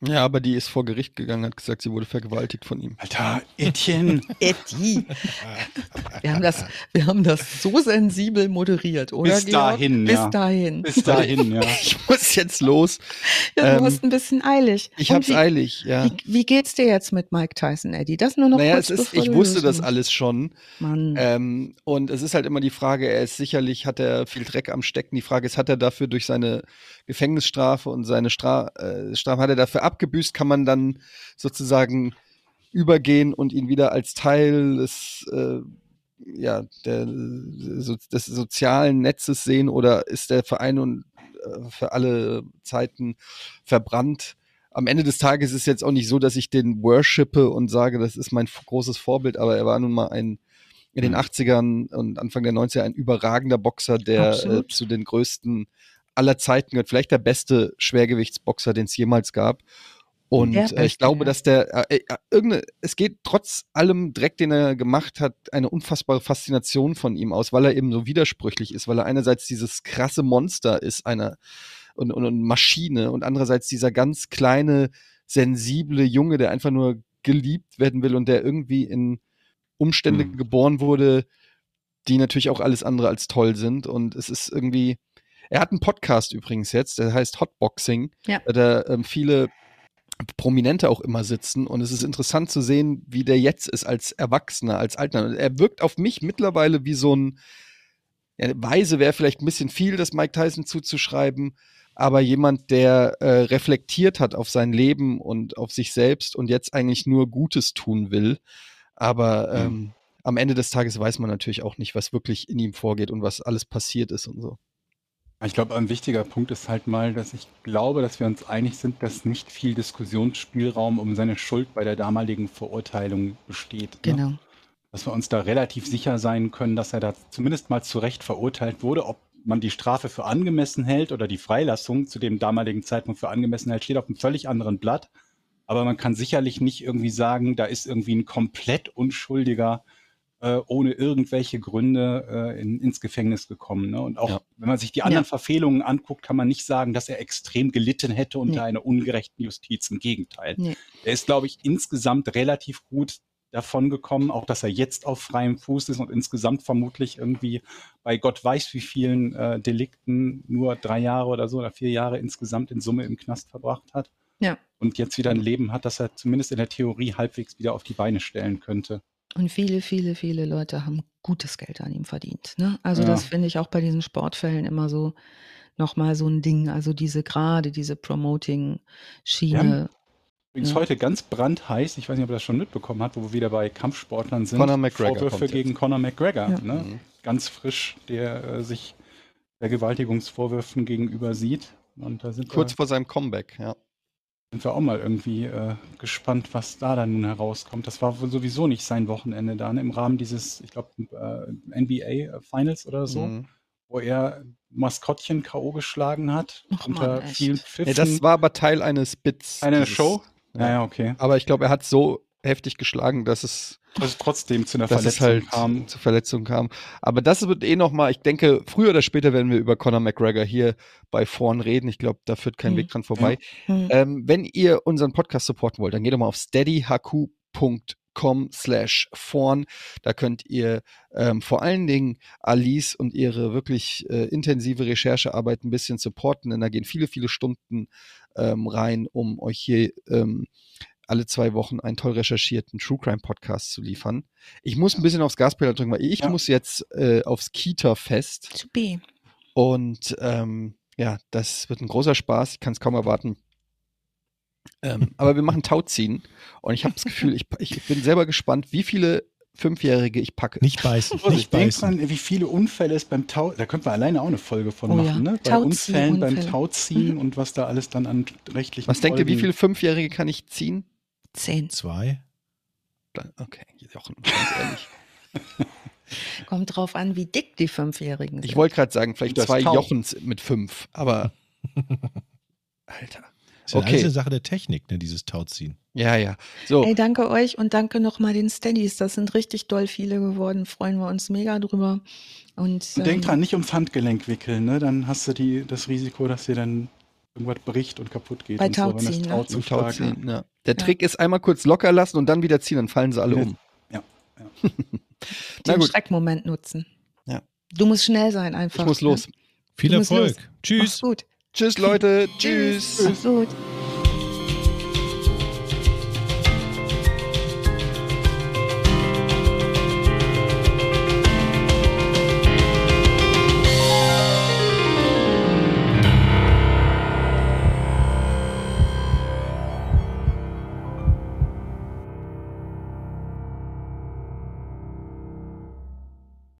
Ja, aber die ist vor Gericht gegangen, hat gesagt, sie wurde vergewaltigt von ihm. Alter, Etienne. Eddie. Wir haben das, wir haben das so sensibel moderiert, oder? Bis dahin, Bis ja. dahin. Bis dahin, ja. Ich muss jetzt los. Ja, du ähm, hast ein bisschen eilig. Ich Und hab's wie, eilig, ja. Wie, wie geht's dir jetzt mit Mike Tyson, Eddie? Das nur noch Naja, kurz, es ist, bevor ich wusste das alles schon. Mann. Ähm, und es ist halt immer die Frage, er ist sicherlich, hat er viel Dreck am Stecken. Die Frage ist, hat er dafür durch seine Gefängnisstrafe und seine Stra äh, Strafe, hat er dafür abgebüßt, kann man dann sozusagen übergehen und ihn wieder als Teil des, äh, ja, der, so, des sozialen Netzes sehen oder ist der Verein und äh, für alle Zeiten verbrannt? Am Ende des Tages ist es jetzt auch nicht so, dass ich den worshipe und sage, das ist mein großes Vorbild, aber er war nun mal ein in den 80ern und Anfang der 90er ein überragender Boxer, der äh, zu den größten aller Zeiten gehört. Vielleicht der beste Schwergewichtsboxer, den es jemals gab. Und äh, ich glaube, dass der, äh, äh, irgendeine, es geht trotz allem Dreck, den er gemacht hat, eine unfassbare Faszination von ihm aus, weil er eben so widersprüchlich ist, weil er einerseits dieses krasse Monster ist, einer und, und, und Maschine und andererseits dieser ganz kleine, sensible Junge, der einfach nur geliebt werden will und der irgendwie in Umstände Mhm. geboren wurde, die natürlich auch alles andere als toll sind. Und es ist irgendwie, er hat einen Podcast übrigens jetzt, der heißt Hotboxing, Ja. da da ähm, viele Prominente auch immer sitzen und es ist interessant zu sehen, wie der jetzt ist als Erwachsener, als Alter. Er wirkt auf mich mittlerweile wie so ein, ja, weise wäre vielleicht ein bisschen viel, das Mike Tyson zuzuschreiben, aber jemand, der äh, reflektiert hat auf sein Leben und auf sich selbst und jetzt eigentlich nur Gutes tun will. Aber ähm, am Ende des Tages weiß man natürlich auch nicht, was wirklich in ihm vorgeht und was alles passiert ist und so. Ich glaube, ein wichtiger Punkt ist halt mal, dass ich glaube, dass wir uns einig sind, dass nicht viel Diskussionsspielraum um seine Schuld bei der damaligen Verurteilung besteht. Ne? Genau. Dass wir uns da relativ sicher sein können, dass er da zumindest mal zu Recht verurteilt wurde. Ob man die Strafe für angemessen hält oder die Freilassung zu dem damaligen Zeitpunkt für angemessen hält, steht auf einem völlig anderen Blatt. Aber man kann sicherlich nicht irgendwie sagen, da ist irgendwie ein komplett Unschuldiger äh, ohne irgendwelche Gründe äh, in, ins Gefängnis gekommen. Ne? Und auch Ja. wenn man sich die anderen Ja. Verfehlungen anguckt, kann man nicht sagen, dass er extrem gelitten hätte unter Nee. einer ungerechten Justiz. Im Gegenteil. Nee. Er ist, glaube ich, insgesamt relativ gut davon gekommen, auch dass er jetzt auf freiem Fuß ist und insgesamt vermutlich irgendwie bei Gott weiß wie vielen äh, Delikten nur drei Jahre oder so oder vier Jahre insgesamt in Summe im Knast verbracht hat. Ja. Und jetzt wieder ein Leben hat, das er zumindest in der Theorie halbwegs wieder auf die Beine stellen könnte. Und viele, viele, viele Leute haben gutes Geld an ihm verdient. Ne? Also Ja. das finde ich auch bei diesen Sportfällen immer so nochmal so ein Ding. Also diese gerade diese Promoting-Schiene. Übrigens Ja. heute ganz brandheiß, ich weiß nicht, ob ihr das schon mitbekommen habt, wo wir wieder bei Kampfsportlern sind. Conor McGregor Vorwürfe kommt gegen jetzt. Conor McGregor. Ja. Ne? Mhm. Ganz frisch, der äh, sich Vergewaltigungsvorwürfen gegenüber sieht. Und da sind, Kurz wir, vor seinem Comeback, ja. Sind wir auch mal irgendwie äh, gespannt, was da dann nun herauskommt. Das war wohl sowieso nicht sein Wochenende da, ne? im Rahmen dieses, ich glaube, äh, NBA Finals oder so, Mhm. wo er Maskottchen K.O. geschlagen hat. Mann, unter echt. vielen Pfiffen. das war aber Teil eines Bits. eine dieses- Show? Ja. Naja, okay. Aber ich glaube, er hat so heftig geschlagen, dass es, es trotzdem zu einer Verletzung halt kam. zu Verletzungen kam. Aber das wird eh nochmal, ich denke, früher oder später werden wir über Conor McGregor hier bei Vorn reden. Ich glaube, da führt kein Mhm. Weg dran vorbei. Hm. Ähm, wenn ihr unseren Podcast supporten wollt, dann geht doch mal auf steadyhq.com slash vorn. Da könnt ihr ähm, vor allen Dingen Alice und ihre wirklich äh, intensive Recherchearbeit ein bisschen supporten, denn da gehen viele, viele Stunden ähm, rein, um euch hier ähm, alle zwei Wochen einen toll recherchierten True Crime Podcast zu liefern. Ich muss ein bisschen aufs Gaspedal drücken, weil ich Ja. muss jetzt äh, aufs Kita-Fest. Zu B. Und ähm, ja, das wird ein großer Spaß. Ich kann es kaum erwarten. Ähm, aber wir machen Tauziehen. Und ich habe das Gefühl, ich, ich bin selber gespannt, wie viele Fünfjährige ich packe. Nicht beißen, Also ich nicht denke beißen. dran, wie viele Unfälle es beim Tau, da könnten wir alleine auch eine Folge von Oh machen, ja. ne? Bei Tauziehen, Unfällen, beim Unfälle. Tauziehen Mhm. und was da alles dann an rechtlichen Was denkt ihr, wie Folgen- viele Fünfjährige kann ich ziehen? Zehn. Zwei. Okay, Jochen, ganz ehrlich. Kommt drauf an, wie dick die Fünfjährigen sind. Ich wollte gerade sagen, vielleicht Das zwei Tau. Jochens mit fünf, aber Alter. Ist ja Okay. eine Sache der Technik, ne, dieses Tauziehen. Ja, ja. So, Ey, danke euch und danke nochmal den Steadies. Das sind richtig doll viele geworden. Freuen wir uns mega drüber. Und, Und denk ähm, dran, nicht ums Handgelenk wickeln, ne? Dann hast du die, das Risiko, dass dir dann irgendwas bricht und kaputt geht. Bei und so, Tauziehen, ne? Tau Tauziehen, ja. Der Ja. Trick ist einmal kurz locker lassen und dann wieder ziehen, dann fallen sie alle um. Ja, ja. Den gut. Schreckmoment nutzen. Ja. Du musst schnell sein einfach. Ich muss ne? los. Viel Du musst Erfolg. los. Tschüss. Mach's gut. Tschüss, Leute. Tschüss. Mach's gut.